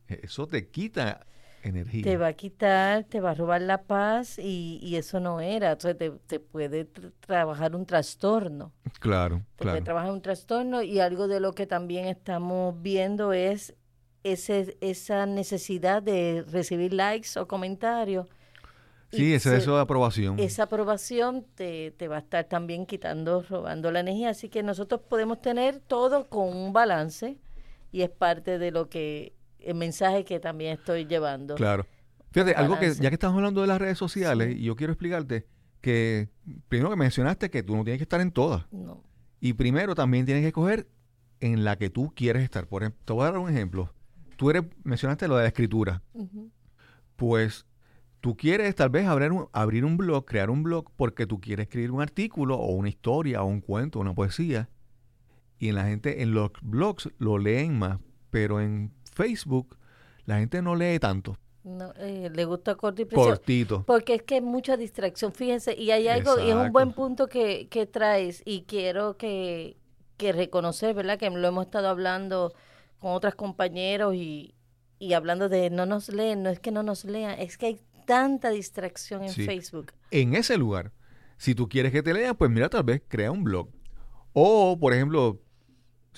eso te quita energía. te va a quitar, te va a robar la paz y, y eso no era. Entonces te, te puede tr- trabajar un trastorno. Claro, Te puede claro. trabajar un trastorno y algo de lo que también estamos viendo es ese, esa necesidad de recibir likes o comentarios. Sí, ese se- deseo de aprobación. esa aprobación te, te va a estar también quitando, robando la energía. Así que nosotros podemos tener todo con un balance y es parte de lo que, el mensaje que también estoy llevando. Claro. Fíjate, algo que, ya que estamos hablando de las redes sociales, Sí. y yo quiero explicarte que primero que mencionaste que tú no tienes que estar en todas. No. Y primero también tienes que escoger en la que tú quieres estar. Por ejemplo, te voy a dar un ejemplo. Tú eres, mencionaste lo de la escritura. Pues tú quieres tal vez abrir un, abrir un blog, crear un blog porque tú quieres escribir un artículo o una historia o un cuento, una poesía. Y en la gente, en los blogs lo leen más, pero en Facebook la gente no lee tanto. No, eh, le gusta corto y preciso. Cortito. Porque es que hay mucha distracción, fíjense, y hay algo, y es un buen punto que, que traes, y quiero que, que reconocer, ¿verdad? Que lo hemos estado hablando con otros compañeros y, y hablando de no nos leen, no es que no nos lean, es que hay tanta distracción en Sí. Facebook. en ese lugar. Si tú quieres que te lean, pues mira, tal vez crea un blog. O, por ejemplo,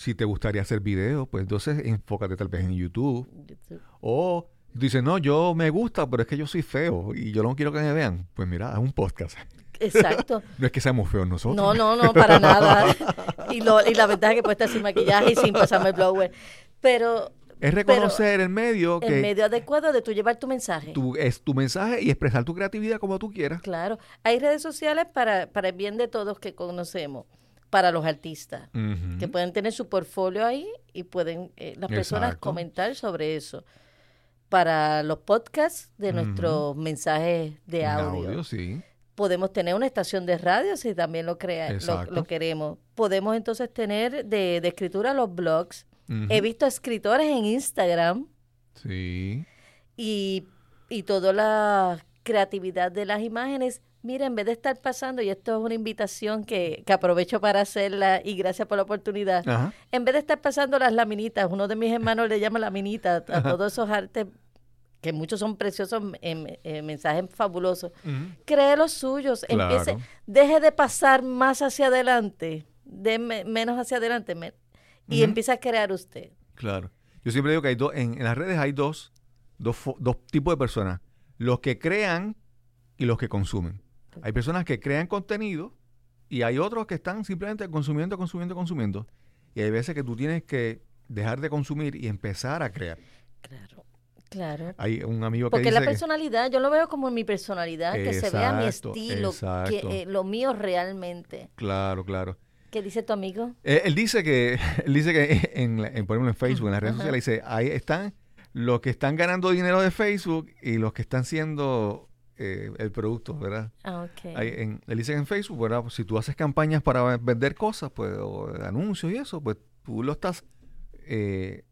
si te gustaría hacer videos, pues entonces enfócate tal vez en YouTube. YouTube. O dices, no, yo me gusta, pero es que yo soy feo y yo no quiero que me vean. Pues mira, haz un podcast. Exacto. No es que seamos feos nosotros. No, no, no, para nada. Y, lo, y la ventaja es que puede estar sin maquillaje y sin pasarme el blower. Pero Es reconocer el medio el medio adecuado de tú llevar tu mensaje. tu, es tu mensaje y expresar tu creatividad como tú quieras. Claro, hay redes sociales para, para el bien de todos que conocemos, para los artistas, que pueden tener su portfolio ahí y pueden eh, las personas Exacto. comentar sobre eso. Para los podcasts de nuestros mensajes de audio. sí. Podemos tener una estación de radio si también lo, crea, lo, queremos. Podemos entonces tener de, de escritura los blogs. He visto escritores en Instagram Sí. y, y toda la creatividad de las imágenes. Mira, en vez de estar pasando, y esto es una invitación que, que aprovecho para hacerla y gracias por la oportunidad, Ajá. en vez de estar pasando las laminitas, uno de mis hermanos le llama laminita a todos esos artes que muchos son preciosos, en, en mensajes fabulosos. Cree los suyos, Claro. empiece, deje de pasar más hacia adelante, de me- menos hacia adelante, me- y empieza a crear usted. Claro. Yo siempre digo que hay dos, en, en las redes hay dos, dos, dos tipos de personas. Los que crean y los que consumen. Hay personas que crean contenido y hay otros que están simplemente consumiendo, consumiendo, consumiendo. Y hay veces que tú tienes que dejar de consumir y empezar a crear. Claro, claro. Hay un amigo que Porque dice la que- personalidad, yo lo veo como mi personalidad, que se vea mi estilo, exacto. que eh, lo mío realmente. Claro, claro. ¿Qué dice tu amigo? Eh, Él, dice que, él dice que en, en, por ejemplo en Facebook, en las redes Ajá. sociales, dice, ahí están los que están ganando dinero de Facebook y los que están siendo eh, el producto, ¿verdad? Ah, ok. Ahí en, él dice que en Facebook, ¿verdad? Pues si tú haces campañas para vender cosas, pues, o anuncios y eso, pues tú lo estás eh,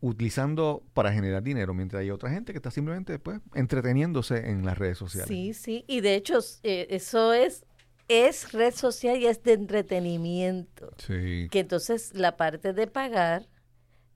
utilizando para generar dinero, mientras hay otra gente que está simplemente, pues, entreteniéndose en las redes sociales. Sí, sí. Y de hecho, eh, eso es, es red social y es de entretenimiento. Sí. Que entonces la parte de pagar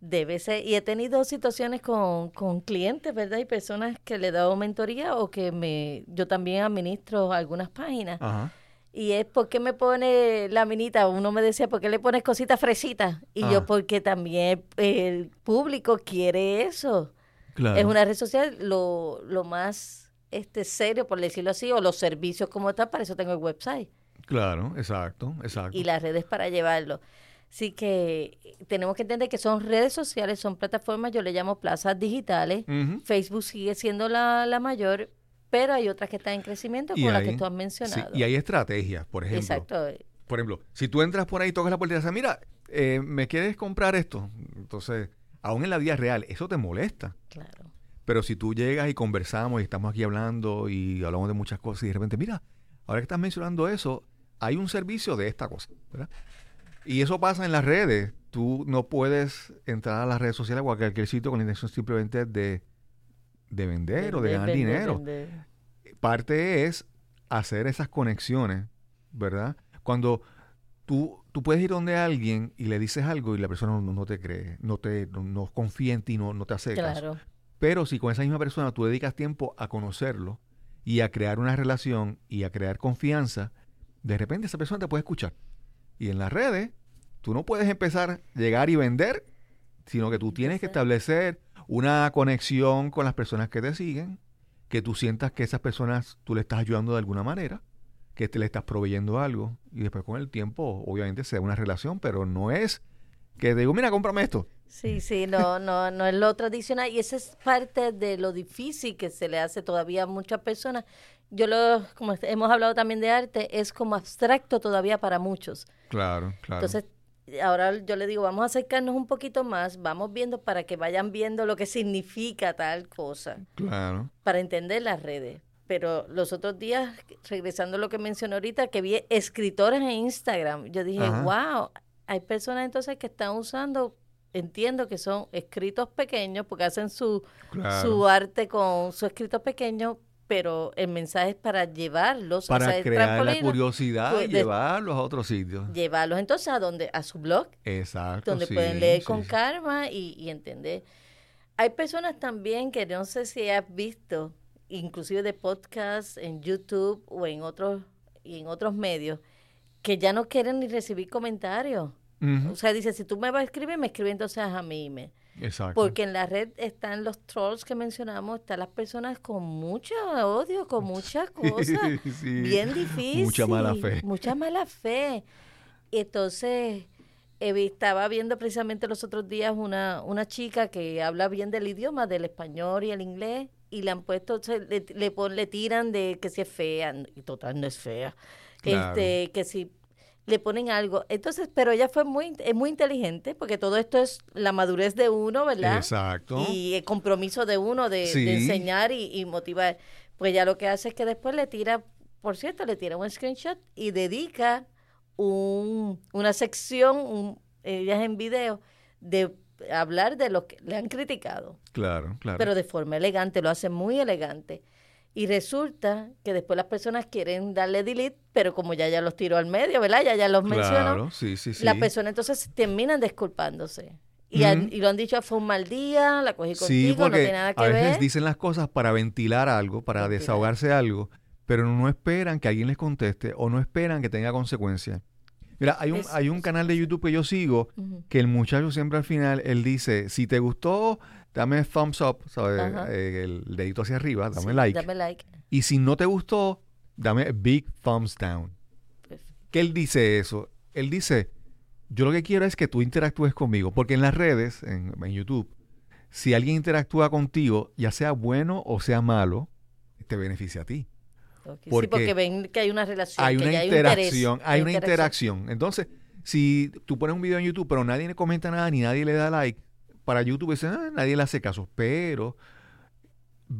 debe ser, y he tenido situaciones con, con clientes, ¿verdad? Y personas que le he dado mentoría o que me, yo también administro algunas páginas. Ajá. Y es porque me pone la minita, uno me decía, ¿por qué le pones cositas fresitas? Y Ah. yo, porque también el público quiere eso. Claro. Es una red social lo, lo más este serio, por decirlo así, o los servicios como tal, para eso tengo el website Claro, exacto, exacto. y las redes para llevarlo. Así que tenemos que entender que son redes sociales, son plataformas, yo le llamo plazas digitales. Facebook sigue siendo la, la, mayor, pero hay otras que están en crecimiento, como las que tú has mencionado. y hay estrategias, por ejemplo. Exacto. Por ejemplo, si tú entras por ahí, tocas la puerta y dices, mira, eh, ¿me quieres comprar esto? Entonces, aún en la vida real, eso te molesta. Claro. Pero si tú llegas y conversamos y estamos aquí hablando y hablamos de muchas cosas y de repente, mira, ahora que estás mencionando eso, hay un servicio de esta cosa, ¿verdad? Y eso pasa en las redes. Tú no puedes entrar a las redes sociales o a cualquier sitio con la intención simplemente de, vender o de, ganar dinero. Parte es hacer esas conexiones, ¿verdad? Cuando tú, tú puedes ir donde alguien y le dices algo y la persona no, te cree, no te no, confía en ti, no, no te hace caso. Pero si con esa misma persona tú dedicas tiempo a conocerlo y a crear una relación y a crear confianza, de repente esa persona te puede escuchar. Y en las redes, tú no puedes empezar a llegar y vender, sino que tú tienes que establecer una conexión con las personas que te siguen, que tú sientas que esas personas tú le estás ayudando de alguna manera, que te le estás proveyendo algo, y después con el tiempo, obviamente, se da una relación, pero no es que te digo, mira, cómprame esto. Sí, sí, no, no, no es lo tradicional, y esa es parte de lo difícil que se le hace todavía a muchas personas. Yo lo, como hemos hablado también de arte, es como abstracto todavía para muchos. Claro, claro. Entonces, ahora yo le digo, vamos a acercarnos un poquito más, vamos viendo para que vayan viendo lo que significa tal cosa. Claro. Para entender las redes. Pero los otros días, regresando a lo que mencionó ahorita, que vi escritores en Instagram, yo dije, wow, hay personas entonces que están usando, entiendo que son escritos pequeños, porque hacen su, su arte con su escrito pequeño, pero el mensaje es para llevarlos para crear la curiosidad pues, llevarlos a otros sitios llevarlos entonces a donde a su blog exacto donde pueden leer con karma y, entender. Hay personas también que no sé si has visto inclusive de podcast en YouTube o en otros y en otros medios que ya no quieren ni recibir comentarios. O sea dice si tú me vas a escribir me escribe entonces a mi email Exacto. Porque en la red están los trolls que mencionamos, están las personas con mucho odio, con muchas cosas, bien difícil. Mucha mala fe. Mucha mala fe. Entonces, estaba viendo precisamente los otros días una, una chica que habla bien del idioma, del español y el inglés, y le han puesto, le, le, le tiran de que si es fea, y total no es fea. Este, que si le ponen algo. Entonces, pero ella fue muy, muy inteligente, porque todo esto es la madurez de uno, ¿verdad? Exacto. Y el compromiso de uno de, enseñar y, motivar. Pues ya lo que hace es que después le tira, por cierto, le tira un screenshot y dedica un, una sección, un, ella es en video, de hablar de lo que le han criticado. Claro, claro. Pero de forma elegante, lo hace muy elegante. Y resulta que después las personas quieren darle delete, pero como ya ya los tiró al medio, ¿verdad? Ya ya los mencionó. Sí, sí, sí. Las personas entonces terminan disculpándose. Y, y, lo han dicho, fue un mal día, la cogí contigo, no tiene nada que ver. A veces dicen las cosas para ventilar algo, para desahogarse algo, pero no esperan que alguien les conteste o no esperan que tenga consecuencias. Mira, hay un, hay un canal de YouTube que yo sigo que el muchacho siempre al final, él dice, si te gustó dame thumbs up, ¿sabes? Eh, el dedito hacia arriba, dame like. Dame like. Y si no te gustó, dame big thumbs down. ¿Qué él dice eso? Él dice, yo lo que quiero es que tú interactúes conmigo, porque en las redes, en, YouTube, si alguien interactúa contigo, ya sea bueno o sea malo, te beneficia a ti. Porque sí, porque ven que hay una relación. Hay una interacción, hay, una interacción. Entonces, si tú pones un video en YouTube, pero nadie le comenta nada ni nadie le da like, para YouTube ah, nadie le hace caso, pero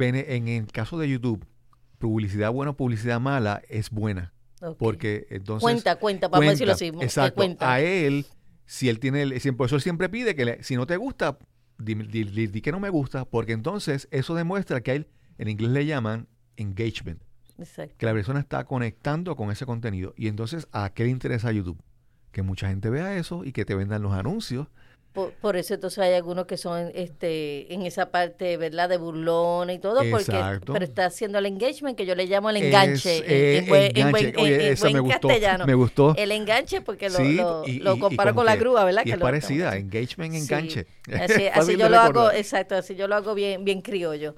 en el caso de YouTube, publicidad buena o publicidad mala es buena. Porque entonces... Cuenta, cuenta, vamos a decirlo así. Exacto. A él, si él tiene... El, por eso él siempre pide que si no te gusta, di, que no me gusta, porque entonces eso demuestra que a él, en inglés le llaman engagement. Exacto. Que la persona está conectando con ese contenido. Y entonces, ¿a qué le interesa YouTube? Que mucha gente vea eso y que te vendan los anuncios por, eso entonces hay algunos que son este en esa parte, ¿verdad? De burlón y todo, porque pero está haciendo el engagement, que yo le llamo el enganche, en, buen, castellano. Me gustó. El enganche, porque lo, lo, comparo con la grúa, ¿verdad? Y que es parecida, engagement, enganche. Así, así yo lo hago, exacto, así yo lo hago bien, bien criollo.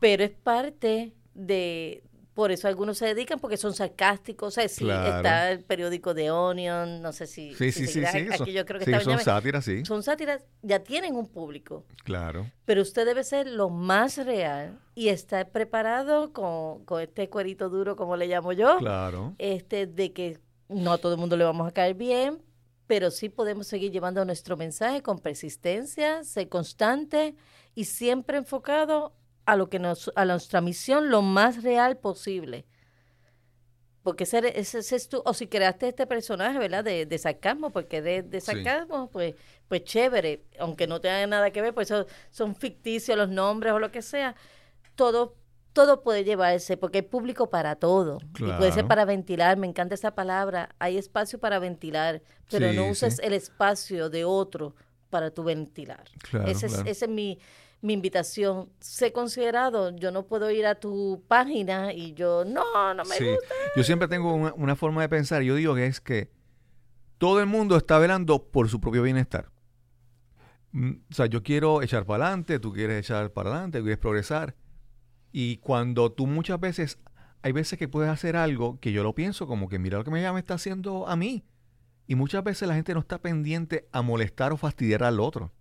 Pero es parte de, por eso algunos se dedican porque son sarcásticos. O sea, sí, está el periódico de Onion, no sé si. Sí, sí, sí. Aquí yo creo que sí, son sátiras, sí. Son sátiras, ya tienen un público. Claro. Pero usted debe ser lo más real y estar preparado con, con este cuerito duro, como le llamo yo. Claro. Este, de que no a todo el mundo le vamos a caer bien, pero sí podemos seguir llevando nuestro mensaje con persistencia, ser constante y siempre enfocado a lo que nos, a nuestra misión lo más real posible. Porque ese, ese, es tú, o si creaste este personaje, ¿verdad? De, de sarcasmo, porque de, de sarcasmo, pues, pues chévere, aunque no tenga nada que ver, pues son ficticios los nombres o lo que sea, todo, todo puede llevarse, porque hay público para todo. Y puede ser para ventilar, me encanta esa palabra, hay espacio para ventilar, pero no uses el espacio de otro para tu ventilar. ese, es, ese es mi mi invitación, sé considerado, yo no puedo ir a tu página y yo, no, no me gusta. Yo siempre tengo una, forma de pensar, yo digo que es que todo el mundo está velando por su propio bienestar. Mm, o sea, yo quiero echar para adelante, tú quieres echar para adelante, tú quieres progresar. Y cuando tú muchas veces, hay veces que puedes hacer algo que yo lo pienso como que mira lo que me está haciendo a mí. Y muchas veces la gente no está pendiente a molestar o fastidiar al otro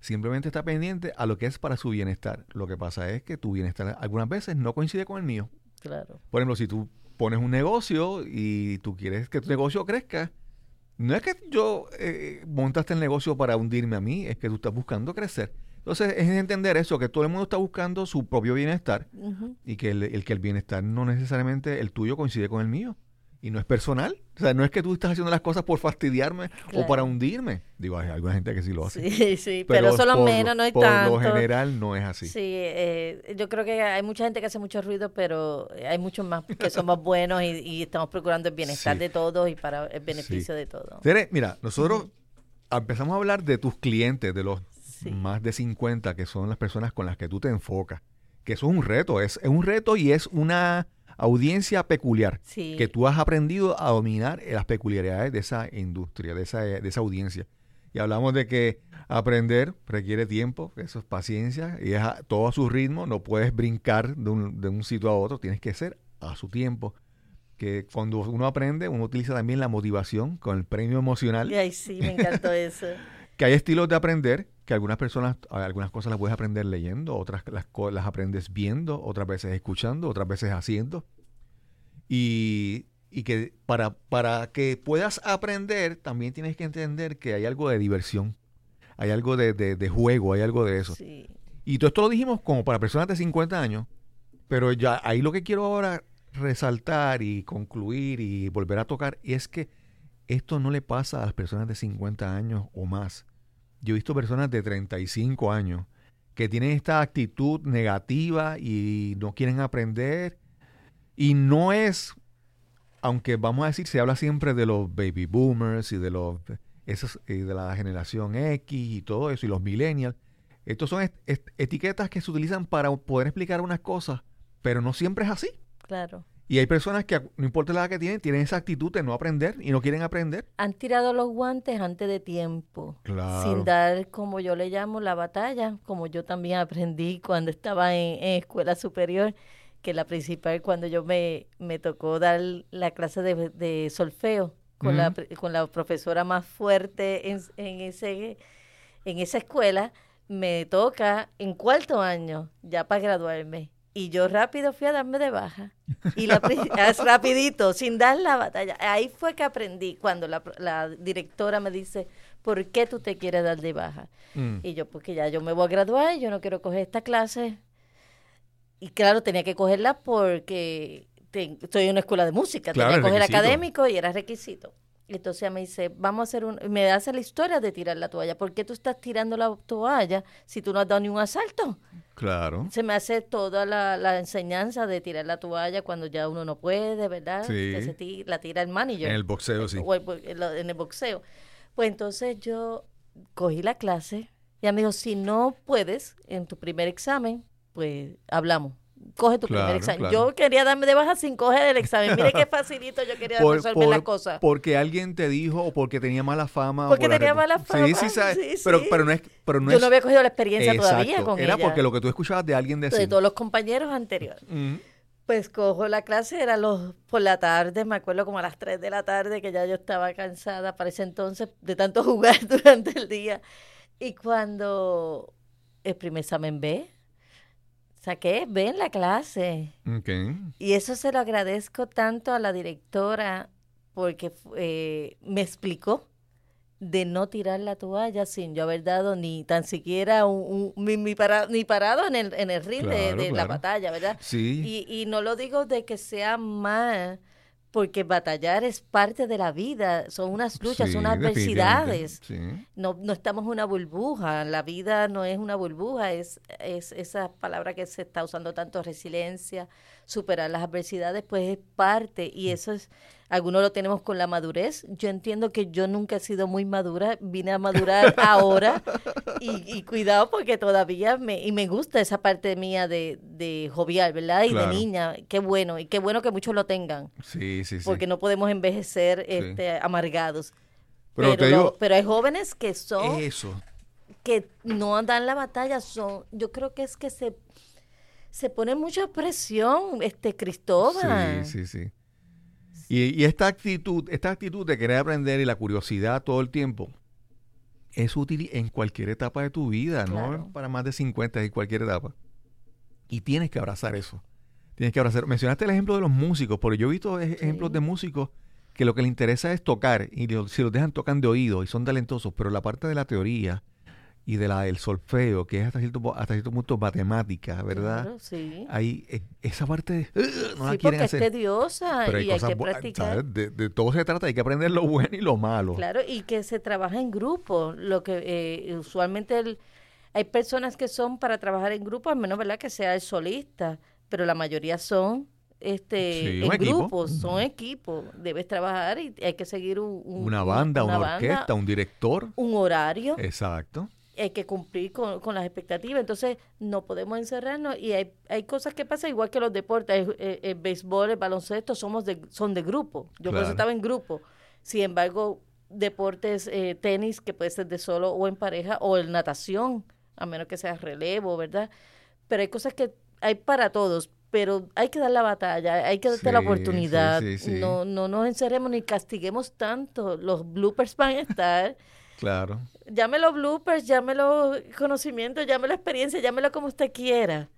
simplemente está pendiente a lo que es para su bienestar. Lo que pasa es que tu bienestar algunas veces no coincide con el mío. Claro. Por ejemplo, si tú pones un negocio y tú quieres que tu negocio crezca, no es que yo eh, montaste el negocio para hundirme a mí, es que tú estás buscando crecer. Entonces es entender eso, que todo el mundo está buscando su propio bienestar y que el, que el bienestar no necesariamente el tuyo coincide con el mío y no es personal. O sea, no es que tú estás haciendo las cosas por fastidiarme o para hundirme. Digo, hay alguna gente que sí lo hace. Sí, sí, pero, eso lo menos, no hay tanto. Por lo general no es así. Sí, eh, yo creo que hay mucha gente que hace mucho ruido, pero hay muchos más que somos buenos y, estamos procurando el bienestar de todos y para el beneficio de todos. mira, nosotros empezamos a hablar de tus clientes, de los más de 50, que son las personas con las que tú te enfocas. Que eso es un reto, es, es un reto y es una audiencia peculiar, que tú has aprendido a dominar las peculiaridades de esa industria, de esa, de esa audiencia. Y hablamos de que aprender requiere tiempo, eso es paciencia, y es todo a su ritmo, no puedes brincar de un, de un sitio a otro, tienes que ser a su tiempo. Que cuando uno aprende, uno utiliza también la motivación con el premio emocional. Ay, sí, me encantó eso. que hay estilos de aprender que algunas personas, algunas cosas las puedes aprender leyendo, otras las, las aprendes viendo, otras veces escuchando, otras veces haciendo. Y, y que para, para que puedas aprender, también tienes que entender que hay algo de diversión, hay algo de, de, juego, hay algo de eso. Y todo esto lo dijimos como para personas de 50 años, pero ya ahí lo que quiero ahora resaltar y concluir y volver a tocar es que esto no le pasa a las personas de 50 años o más yo he visto personas de 35 años que tienen esta actitud negativa y no quieren aprender. Y no es, aunque vamos a decir, se habla siempre de los baby boomers y de los y de la generación X y todo eso, y los millennials. Estos son etiquetas que se utilizan para poder explicar unas cosas, pero no siempre es así. Claro. Y hay personas que, no importa la edad que tienen, tienen esa actitud de no aprender y no quieren aprender. Han tirado los guantes antes de tiempo. Sin dar, como yo le llamo, la batalla, como yo también aprendí cuando estaba en, escuela superior, que la principal, cuando yo me, me tocó dar la clase de, solfeo con, la, con la profesora más fuerte en, en, ese, en esa escuela, me toca en cuarto año, ya para graduarme y yo rápido fui a darme de baja. Y la, es rapidito, sin dar la batalla. Ahí fue que aprendí cuando la, directora me dice, ¿por qué tú te quieres dar de baja? Mm. Y yo, porque ya yo me voy a graduar, yo no quiero coger esta clase. Y claro, tenía que cogerla porque estoy en una escuela de música, tenía que coger académico y era requisito. Entonces ella me dice, vamos a hacer un, me hace la historia de tirar la toalla. ¿Por qué tú estás tirando la toalla si tú no has dado ni un asalto? Claro. Se me hace toda la, enseñanza de tirar la toalla cuando ya uno no puede, ¿verdad? Sí. la tira el manager. En el boxeo, sí. O en el boxeo. Pues entonces yo cogí la clase y ella me dijo, si no puedes en tu primer examen, pues hablamos coge tu primer examen. Yo quería darme de baja sin coger el examen. Mire qué facilito yo quería resolver la cosa. Porque alguien te dijo o porque tenía mala fama. Porque tenía mala fama. Sí, sí, sabes. pero, pero no es. Pero no yo no había cogido la experiencia todavía con Era porque lo que tú escuchabas de alguien de De todos los compañeros anteriores. Pues cojo la clase, era los por la tarde, me acuerdo como a las 3 de la tarde, que ya yo estaba cansada para ese entonces de tanto jugar durante el día. Y cuando el primer examen B, saqué B en la clase. Okay. Y eso se lo agradezco tanto a la directora porque eh, me explicó de no tirar la toalla sin yo haber dado ni tan siquiera un, mi, para, ni parado en el, en el ring de, la batalla, ¿verdad? Sí. Y, y no lo digo de que sea mal, porque batallar es parte de la vida, son unas luchas, son unas adversidades. No, no estamos en una burbuja, la vida no es una burbuja, es, es esa palabra que se está usando tanto, resiliencia, superar las adversidades, pues es parte y eso es algunos lo tenemos con la madurez. Yo entiendo que yo nunca he sido muy madura, vine a madurar ahora y, cuidado porque todavía me, y me gusta esa parte mía de, de jovial, ¿verdad? Y de niña, qué bueno, y qué bueno que muchos lo tengan. Sí, sí, sí. Porque no podemos envejecer este, amargados. Pero, pero, hay jóvenes que son... Eso. Que no dan la batalla, son, yo creo que es que se se pone mucha presión, este Cristóbal. Sí, sí, sí. Y, esta actitud, esta actitud de querer aprender y la curiosidad todo el tiempo es útil en cualquier etapa de tu vida, no para más de 50 en cualquier etapa. Y tienes que abrazar eso. Tienes que abrazar. Mencionaste el ejemplo de los músicos, porque yo he visto ejemplos de músicos que lo que les interesa es tocar y si los dejan tocan de oído y son talentosos, pero la parte de la teoría y de la del solfeo, que es hasta cierto, hasta cierto punto matemática, ¿verdad? Claro, sí. Ahí, eh, esa parte uh, no la quieren hacer. es tediosa y hay que practicar. De, todo se trata, hay que aprender lo bueno y lo malo. Claro, y que se trabaja en grupo, lo que eh, usualmente hay personas que son para trabajar en grupo, al menos, ¿verdad? Que sea el solista, pero la mayoría son este en grupos, son equipos, debes trabajar y hay que seguir un, una banda, una, orquesta, un director, un horario. Exacto hay que cumplir con, con, las expectativas, entonces no podemos encerrarnos y hay, hay cosas que pasan igual que los deportes, el, béisbol, el baloncesto, somos de, son de grupo, yo por eso estaba en grupo, sin embargo, deportes, eh, tenis, que puede ser de solo o en pareja, o el natación, a menos que sea relevo, ¿verdad? Pero hay cosas que hay para todos, pero hay que dar la batalla, hay que darte la oportunidad, no, no nos encerremos ni castiguemos tanto, los bloopers van a estar. Claro. Llámelo bloopers, llámelo conocimiento, llámelo experiencia, llámelo como usted quiera.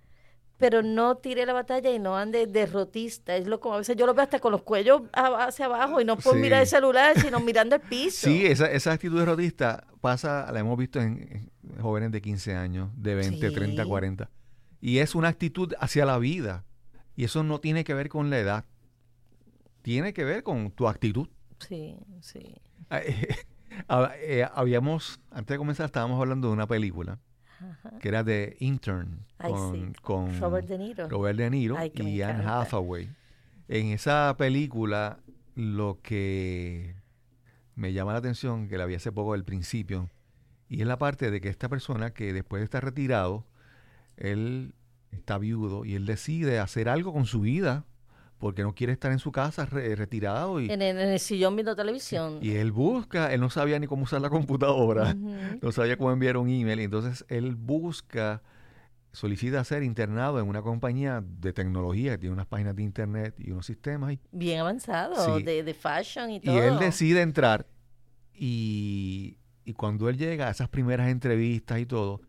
Pero no tire la batalla y no ande derrotista. Es lo como a veces yo lo veo hasta con los cuellos hacia abajo y no por mirar el celular, sino mirando el piso. Sí, esa, esa actitud derrotista pasa, la hemos visto en, jóvenes de 15 años, de 20, 30, 40. Y es una actitud hacia la vida. Y eso no tiene que ver con la edad. Tiene que ver con tu actitud. Sí, sí. Eh, habíamos, antes de comenzar, estábamos hablando de una película que era de Intern con, Robert De Niro, Robert De Niro y Anne Hathaway. En esa película, lo que me llama la atención, que la vi hace poco al principio, y es la parte de que esta persona que después de estar retirado, él está viudo y él decide hacer algo con su vida porque no quiere estar en su casa retirado. Y, en, el, sillón viendo televisión. Y él busca, él no sabía ni cómo usar la computadora, no sabía cómo enviar un email, y entonces él busca, solicita ser internado en una compañía de tecnología que tiene unas páginas de internet y unos sistemas. Bien avanzados, de, de, fashion y todo. Y él decide entrar y, y cuando él llega a esas primeras entrevistas y todo,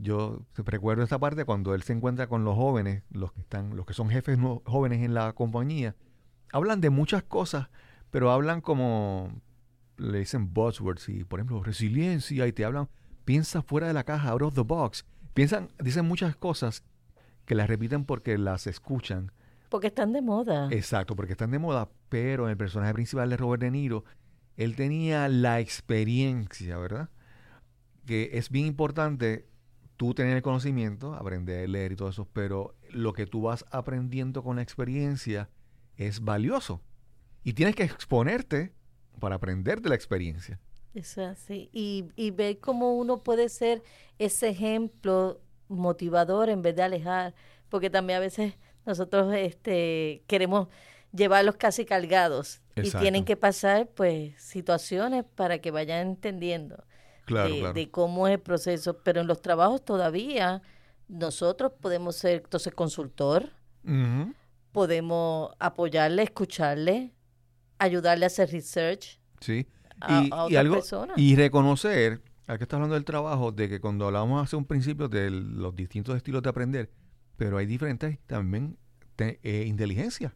yo recuerdo esta parte cuando él se encuentra con los jóvenes, los que están, los que son jefes jóvenes en la compañía, hablan de muchas cosas, pero hablan como le dicen buzzwords y por ejemplo resiliencia y te hablan, piensa fuera de la caja, out of the box. Piensan, dicen muchas cosas que las repiten porque las escuchan. Porque están de moda. Exacto, porque están de moda, pero en el personaje principal de Robert De Niro, él tenía la experiencia, ¿verdad? Que es bien importante tú tener el conocimiento, aprender a leer y todo eso, pero lo que tú vas aprendiendo con la experiencia es valioso. Y tienes que exponerte para aprender de la experiencia. Es así. Y, y ver cómo uno puede ser ese ejemplo motivador en vez de alejar, porque también a veces nosotros este, queremos llevarlos casi cargados y tienen que pasar pues situaciones para que vayan entendiendo de, cómo es el proceso, pero en los trabajos todavía nosotros podemos ser entonces consultor, podemos apoyarle, escucharle, ayudarle a hacer research. Sí. A, y, a y otra algo, persona. y reconocer, aquí está hablando del trabajo, de que cuando hablamos hace un principio de los distintos estilos de aprender, pero hay diferentes también te- eh, inteligencia.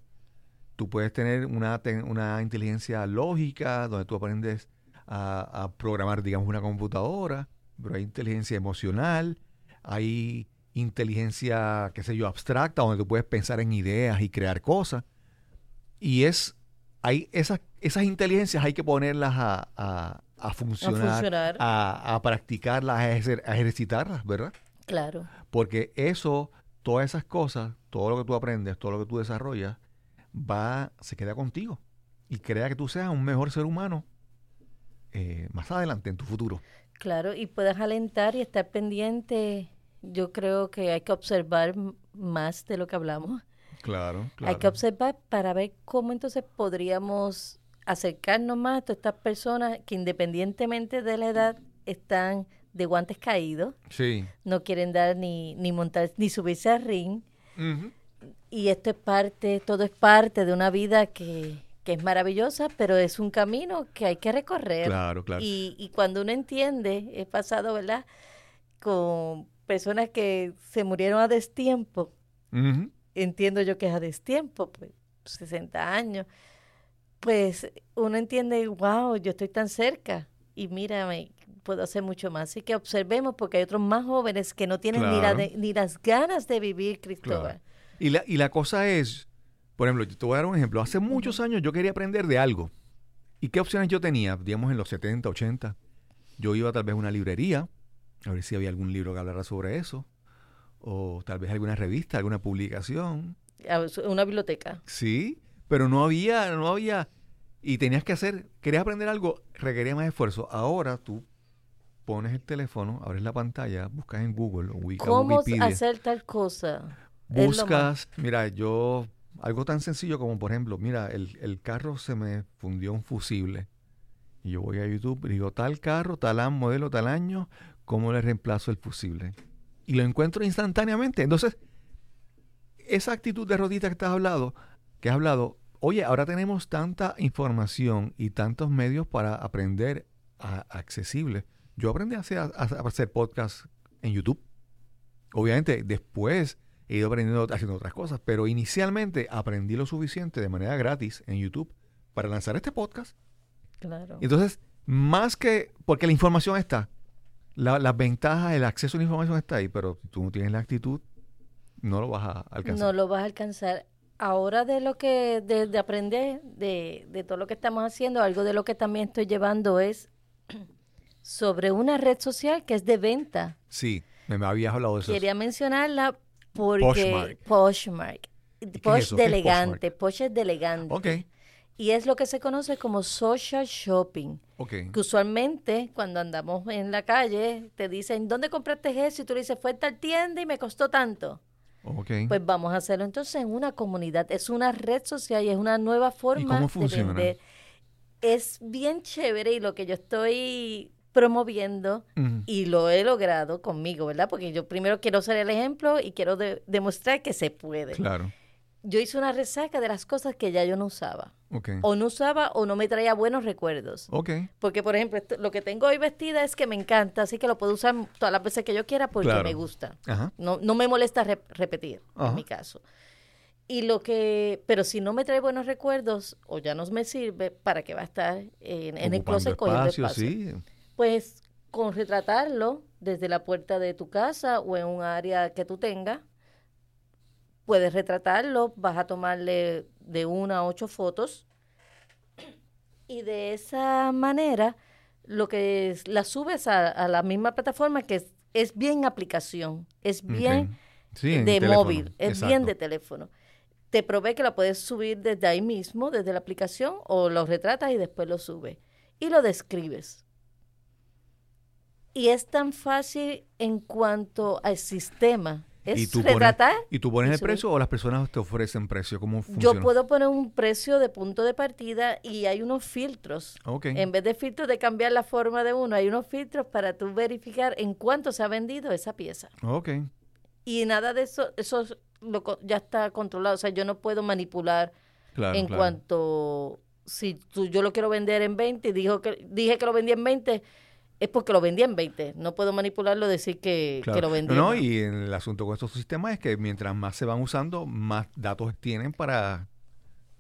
Tú puedes tener una, te- una inteligencia lógica, donde tú aprendes a, a programar, digamos, una computadora, pero hay inteligencia emocional, hay inteligencia, qué sé yo, abstracta, donde tú puedes pensar en ideas y crear cosas. Y es, hay esas, esas inteligencias hay que ponerlas a, a- a A funcionar, funcionar. a, a practicarlas, a, ejer- a ejercitarlas, ¿verdad? Claro. Porque eso, todas esas cosas, todo lo que tú aprendes, todo lo que tú desarrollas, va, se queda contigo. Y crea que tú seas un mejor ser humano eh, más adelante en tu futuro. Claro, y puedes alentar y estar pendiente. Yo creo que hay que observar más de lo que hablamos. Claro, Hay que observar para ver cómo entonces podríamos acercarnos más a todas estas personas que independientemente de la edad están de guantes caídos, Sí. no quieren dar ni, ni montar ni subirse al ring. Y esto es parte, todo es parte de una vida que, que es maravillosa, pero es un camino que hay que recorrer. Claro, claro. Y, y cuando uno entiende, he pasado, ¿verdad? Con personas que se murieron a destiempo. Entiendo yo que es a destiempo, pues 60 años. Pues uno entiende, wow, yo estoy tan cerca y mírame, puedo hacer mucho más. Así que observemos porque hay otros más jóvenes que no tienen ni, la de- ni las ganas de vivir, Cristóbal. Y la, y la cosa es, por ejemplo, yo te voy a dar un ejemplo. Hace muchos años yo quería aprender de algo. ¿Y qué opciones yo tenía? Digamos en los 70, 80. Yo iba tal vez a una librería, a ver si había algún libro que hablara sobre eso. O tal vez alguna revista, alguna publicación. Una biblioteca. Sí, pero no había, no había. Y tenías que hacer, querías aprender algo, requería más esfuerzo. Ahora tú pones el teléfono, abres la pantalla, buscas en Google o Wiki- ¿Cómo Wikipedia. hacer tal cosa? Buscas, mira, yo, algo tan sencillo como, por ejemplo, mira, el, el carro se me fundió un fusible. Y yo voy a YouTube y digo, tal carro, tal modelo, tal año, ¿cómo le reemplazo el fusible? Y lo encuentro instantáneamente. Entonces, esa actitud de rodita que has hablado, que has hablado, oye, ahora tenemos tanta información y tantos medios para aprender a- accesible. Yo aprendí a hacer, a- a hacer podcast en YouTube. Obviamente, después he ido aprendiendo haciendo otras cosas, pero inicialmente aprendí lo suficiente de manera gratis en YouTube para lanzar este podcast. Claro. Entonces, más que, porque la información está, la- las ventajas, el acceso a la información está ahí, pero si tú no tienes la actitud, no lo vas a alcanzar. No lo vas a alcanzar. Ahora de lo que, de, de aprender, de, de todo lo que estamos haciendo, algo de lo que también estoy llevando es sobre una red social que es de venta. Sí, me, me habías hablado de eso. Quería mencionarla porque Poshmark. Poshmark. es Posh eso? de ¿Qué es elegante, Posh es de elegante. Ok, Y es lo que se conoce como social shopping. ok. Que usualmente cuando andamos en la calle te dicen, ¿dónde compraste eso? Y tú le dices, fue a tal tienda y me costó tanto. Ok. Pues vamos a hacerlo entonces en una comunidad. Es una red social y es una nueva forma cómo de vender. Es bien chévere y lo que yo estoy promoviendo y lo he logrado conmigo, ¿verdad? Porque yo primero quiero ser el ejemplo y quiero de- demostrar que se puede. Claro. Yo hice una resaca de las cosas que ya yo no usaba. Ok. O no usaba o no me traía buenos recuerdos. Ok. Porque, por ejemplo, esto- lo que tengo hoy vestida es que me encanta, así que lo puedo usar todas las veces que yo quiera porque Claro. me gusta. Ajá. No, no me molesta rep- repetir, Ajá. en mi caso. Y lo que, pero si no me trae buenos recuerdos o ya no me sirve, ¿para qué va a estar en, en el closet cogiendo espacio, espacio? sí. Pues con retratarlo desde la puerta de tu casa o en un área que tú tengas, puedes retratarlo, vas a tomarle de una a ocho fotos y de esa manera lo que es, la subes a, a la misma plataforma que es, es bien aplicación, es bien. Sí, de móvil, es Exacto. bien de teléfono. Te provee que la puedes subir desde ahí mismo, desde la aplicación, o lo retratas y después lo subes. Y lo describes. Y es tan fácil en cuanto al sistema. ¿Y Es tú pones- retratar. ¿Y tú pones y el precio o las personas te ofrecen precio? ¿Cómo funciona? Yo puedo poner un precio de punto de partida y hay unos filtros. En vez de filtros de cambiar la forma de uno, hay unos filtros para tú verificar en cuánto se ha vendido esa pieza. Ok. Y nada de eso, eso lo, ya está controlado. O sea, yo no puedo manipular en cuanto si tú, yo lo quiero vender en 20 y dijo que, dije que lo vendía en 20, es porque lo vendía en 20. No puedo manipularlo, decir que, lo vendía. No, y el asunto con estos sistemas es que mientras más se van usando, más datos tienen para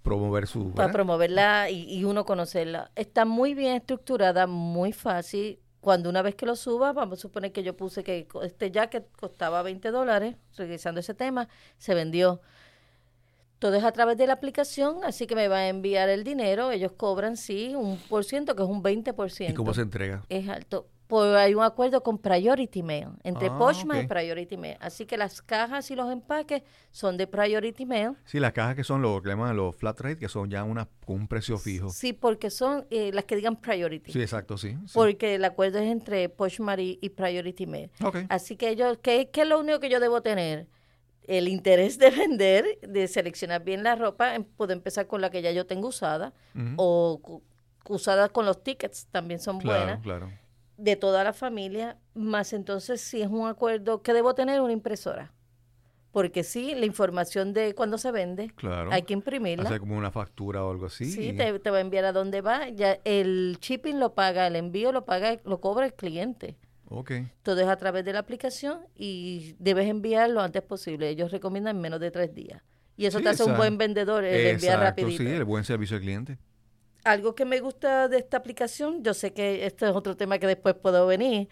promover su... Para promoverla y, y, uno conocerla. Está muy bien estructurada, muy fácil. Cuando una vez que lo suba, vamos a suponer que yo puse que este jacket costaba 20 dólares, revisando ese tema, se vendió. Todo es a través de la aplicación, así que me va a enviar el dinero. Ellos cobran, sí, un por ciento, que es un 20%. ¿Y cómo se entrega? Es alto. Pues hay un acuerdo con Priority Mail, entre ah, y Priority Mail. Así que las cajas y los empaques son de Priority Mail. Sí, las cajas que son lo que llaman los flat rate, que son ya una, con un precio fijo. Sí, porque son eh, las que digan Priority. Sí, exacto, sí. Porque el acuerdo es entre Postmark y, y Priority Mail. Okay. Así que ellos, ¿qué, ¿qué es lo único que yo debo tener? El interés de vender, de seleccionar bien la ropa, em, puedo empezar con la que ya yo tengo usada o usada con los tickets, también son buenas. Claro. De toda la familia, más entonces si es un acuerdo que debo tener una impresora. Porque sí, la información de cuando se vende, hay que imprimirla. Hacer como una factura o algo así. Sí, te, te, va a enviar a dónde va. Ya el shipping lo paga, el envío lo paga, lo cobra el cliente. Okay. Todo es a través de la aplicación y debes enviar lo antes posible. Ellos recomiendan menos de tres días. Y eso te hace un buen vendedor, el enviar rapidito. Sí, el buen servicio al cliente. Algo que me gusta de esta aplicación, yo sé que este es otro tema que después puedo venir,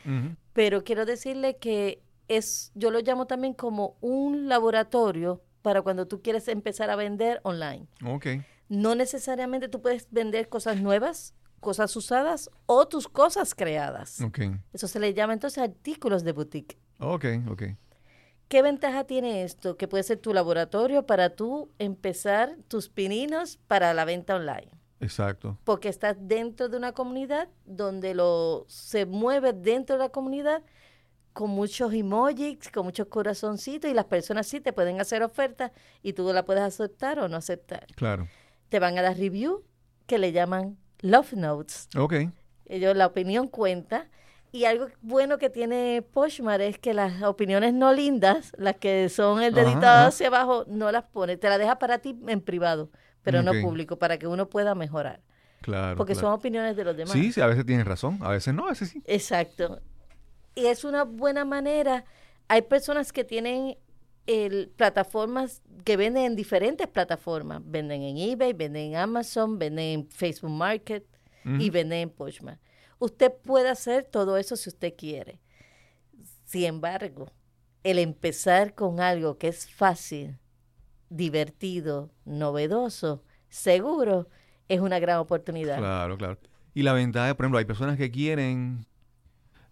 pero quiero decirle que es, yo lo llamo también como un laboratorio para cuando tú quieres empezar a vender online. Okay. No necesariamente tú puedes vender cosas nuevas, cosas usadas o tus cosas creadas. Okay. Eso se le llama entonces artículos de boutique. Ok, ok. ¿Qué ventaja tiene esto? Que puede ser tu laboratorio para tú empezar tus pininos para la venta online. Exacto. Porque estás dentro de una comunidad donde lo se mueve dentro de la comunidad con muchos emojis, con muchos corazoncitos y las personas sí te pueden hacer ofertas y tú la puedes aceptar o no aceptar. Claro. Te van a dar review que le llaman Love Notes. Ok. Ellos, la opinión cuenta. Y algo bueno que tiene Poshmark es que las opiniones no lindas, las que son el dedito hacia abajo, no las pone. Te las deja para ti en privado, pero no público, para que uno pueda mejorar. Claro. Porque son opiniones de los demás. Sí, sí, a veces tienes razón, a veces no, a veces sí. Exacto. Y es una buena manera. Hay personas que tienen el, plataformas que venden en diferentes plataformas. Venden en eBay, venden en Amazon, venden en Facebook Market y venden en Poshmark. Usted puede hacer todo eso si usted quiere. Sin embargo, el empezar con algo que es fácil, divertido, novedoso, seguro, es una gran oportunidad. Claro, claro. Y la ventaja, por ejemplo, hay personas que quieren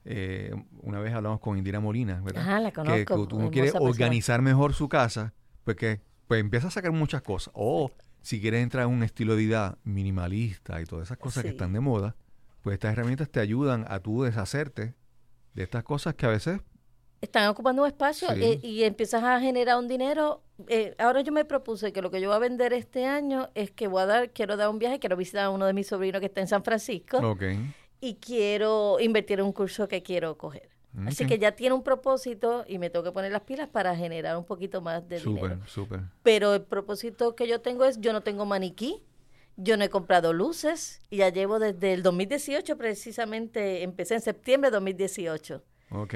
eh, una vez hablamos con Indira Molina, ¿verdad? Ajá, la conozco. Que, uno quiere organizar mejor su casa, pues que pues empieza a sacar muchas cosas. O si quieres entrar en un estilo de vida minimalista y todas esas cosas que están de moda, pues estas herramientas te ayudan a tú deshacerte de estas cosas que a veces están ocupando un espacio eh, y, empiezas a generar un dinero. Eh, ahora yo me propuse que lo que yo voy a vender este año es que voy a dar, quiero dar un viaje, quiero visitar a uno de mis sobrinos que está en San Francisco. Okay y quiero invertir en un curso que quiero coger. Así que ya tiene un propósito y me tengo que poner las pilas para generar un poquito más de dinero. Súper, súper. Pero el propósito que yo tengo es, yo no tengo maniquí, yo no he comprado luces y ya llevo desde el 2018 precisamente, empecé en septiembre de 2018. Ok.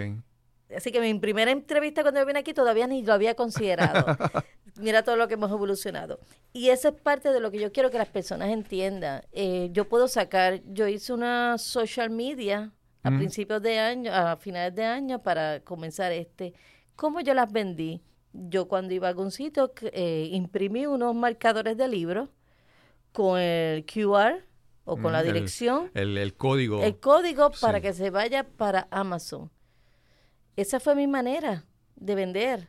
Así que mi primera entrevista cuando yo vine aquí todavía ni lo había considerado. Mira todo lo que hemos evolucionado. Y esa es parte de lo que yo quiero que las personas entiendan. Eh, yo puedo sacar, yo hice una social media a principios de año, a finales de año para comenzar este. ¿Cómo yo las vendí? Yo cuando iba a algún sitio eh, imprimí unos marcadores de libros con el QR o con la dirección. El, código. El código para que se vaya para Amazon. Esa fue mi manera de vender.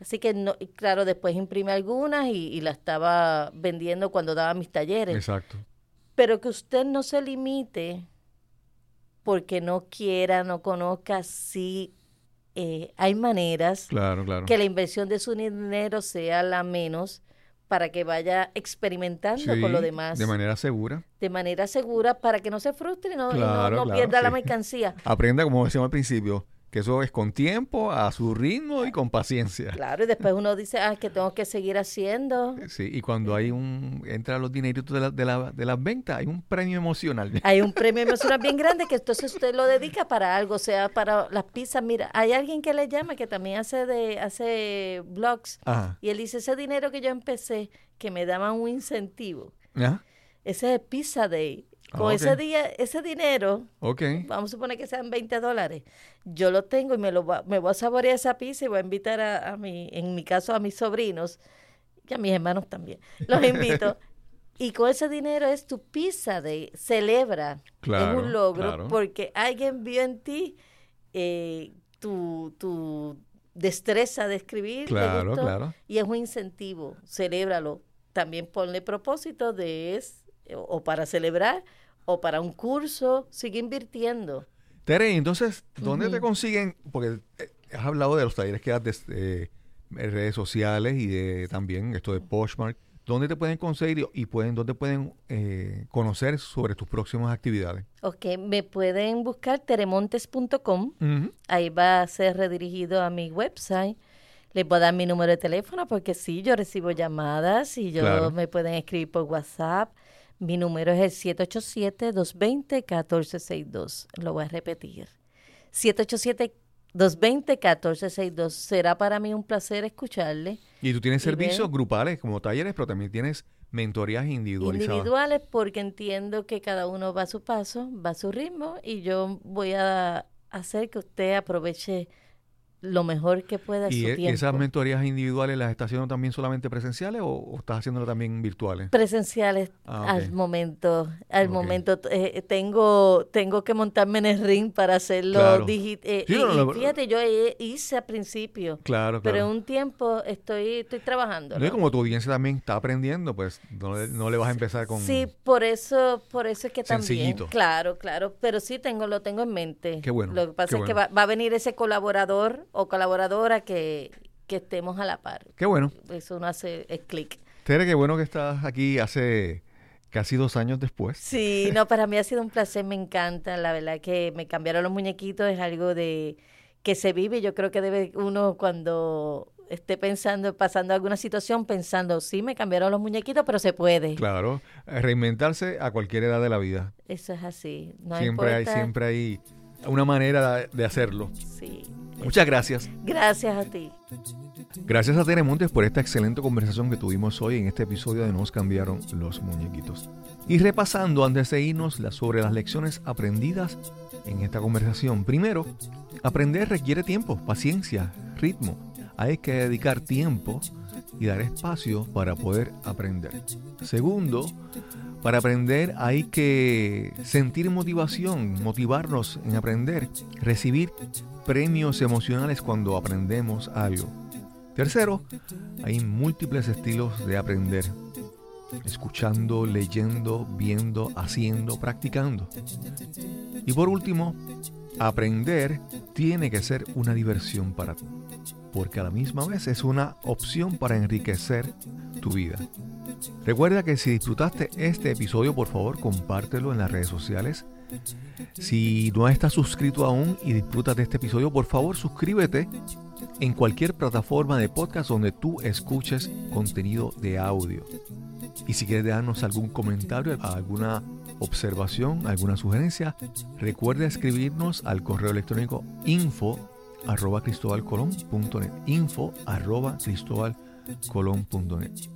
Así que, no, claro, después imprimí algunas y, y la estaba vendiendo cuando daba mis talleres. Exacto. Pero que usted no se limite porque no quiera, no conozca, sí eh, hay maneras claro, claro. que la inversión de su dinero sea la menos para que vaya experimentando con lo demás. De manera segura. De manera segura para que no se frustre y no, no, pierda la mercancía. Aprenda, como decíamos al principio, que eso es con tiempo, a su ritmo y con paciencia. Claro, y después uno dice, ah, que tengo que seguir haciendo. Sí, y cuando hay un, entra los dineritos de, la, de, la, de las ventas, hay un premio emocional. Hay un premio emocional bien grande que entonces usted lo dedica para algo, o sea, para las pizzas. Mira, hay alguien que le llama que también hace de hace blogs y él dice, ese dinero que yo empecé, que me daban un incentivo. Ese es Pizza Day. Con ah, ese día, ese dinero, vamos a suponer que sean 20 dólares, yo lo tengo y me lo me voy a saborear esa pizza y voy a invitar a, a mi, en mi caso a mis sobrinos y a mis hermanos también. Los invito. y con ese dinero es tu pizza de celebra. es un logro porque alguien vio en ti eh, tu, tu destreza de escribir. Claro, claro. Y es un incentivo. Celébralo. También ponle propósito de es o para celebrar o para un curso, sigue invirtiendo. Tere, entonces, ¿dónde te consiguen? Porque eh, has hablado de los talleres que das de, redes sociales y de también esto de Poshmark. ¿Dónde te pueden conseguir y pueden, dónde pueden eh, conocer sobre tus próximas actividades? Ok, me pueden buscar teremontes.com. Ahí va a ser redirigido a mi website. Les voy a dar mi número de teléfono porque sí, yo recibo llamadas y yo me pueden escribir por WhatsApp. Mi número es el 787-220-1462. Lo voy a repetir. 787-220-1462. Será para mí un placer escucharle. Y tú tienes servicios grupales como talleres, pero también tienes mentorías individualizadas. Individuales porque entiendo que cada uno va a su paso, va a su ritmo y yo voy a hacer que usted aproveche lo mejor que pueda ¿Y, su e, tiempo. esas mentorías individuales las estás haciendo también solamente presenciales o, estás haciéndolo también virtuales? Presenciales ah, al momento. Al momento eh, tengo tengo que montarme en el ring para hacerlo digital. Eh, y, fíjate, yo hice al principio. Claro, claro. Pero en un tiempo estoy estoy trabajando. ¿no? como tu audiencia también está aprendiendo, pues no, le vas a empezar con Sí, por eso por eso es que también. Sencillito. Claro, claro, pero sí tengo lo tengo en mente. Qué bueno. Lo que pasa es que va, va a venir ese colaborador o colaboradora que, estemos a la par. Qué bueno. Eso uno hace es clic. Tere, qué bueno que estás aquí hace casi dos años después. Sí, no, para mí ha sido un placer, me encanta. La verdad que me cambiaron los muñequitos, es algo de que se vive. Yo creo que debe uno cuando esté pensando, pasando alguna situación, pensando, sí, me cambiaron los muñequitos, pero se puede. Claro, reinventarse a cualquier edad de la vida. Eso es así. No siempre hay, siempre hay una manera de hacerlo. Sí. Muchas gracias. Gracias a ti. Gracias a Tere Montes por esta excelente conversación que tuvimos hoy en este episodio de Nos cambiaron los muñequitos. Y repasando antes de irnos sobre las lecciones aprendidas en esta conversación. Primero, aprender requiere tiempo, paciencia, ritmo. Hay que dedicar tiempo y dar espacio para poder aprender. Segundo, para aprender hay que sentir motivación, motivarnos en aprender, recibir premios emocionales cuando aprendemos algo. Tercero, hay múltiples estilos de aprender. Escuchando, leyendo, viendo, haciendo, practicando. Y por último, aprender tiene que ser una diversión para ti, porque a la misma vez es una opción para enriquecer tu vida. Recuerda que si disfrutaste este episodio, por favor, compártelo en las redes sociales si no estás suscrito aún y disfrutas de este episodio, por favor suscríbete en cualquier plataforma de podcast donde tú escuches contenido de audio. Y si quieres darnos algún comentario, alguna observación, alguna sugerencia, recuerda escribirnos al correo electrónico info arroba info arroba colón.net.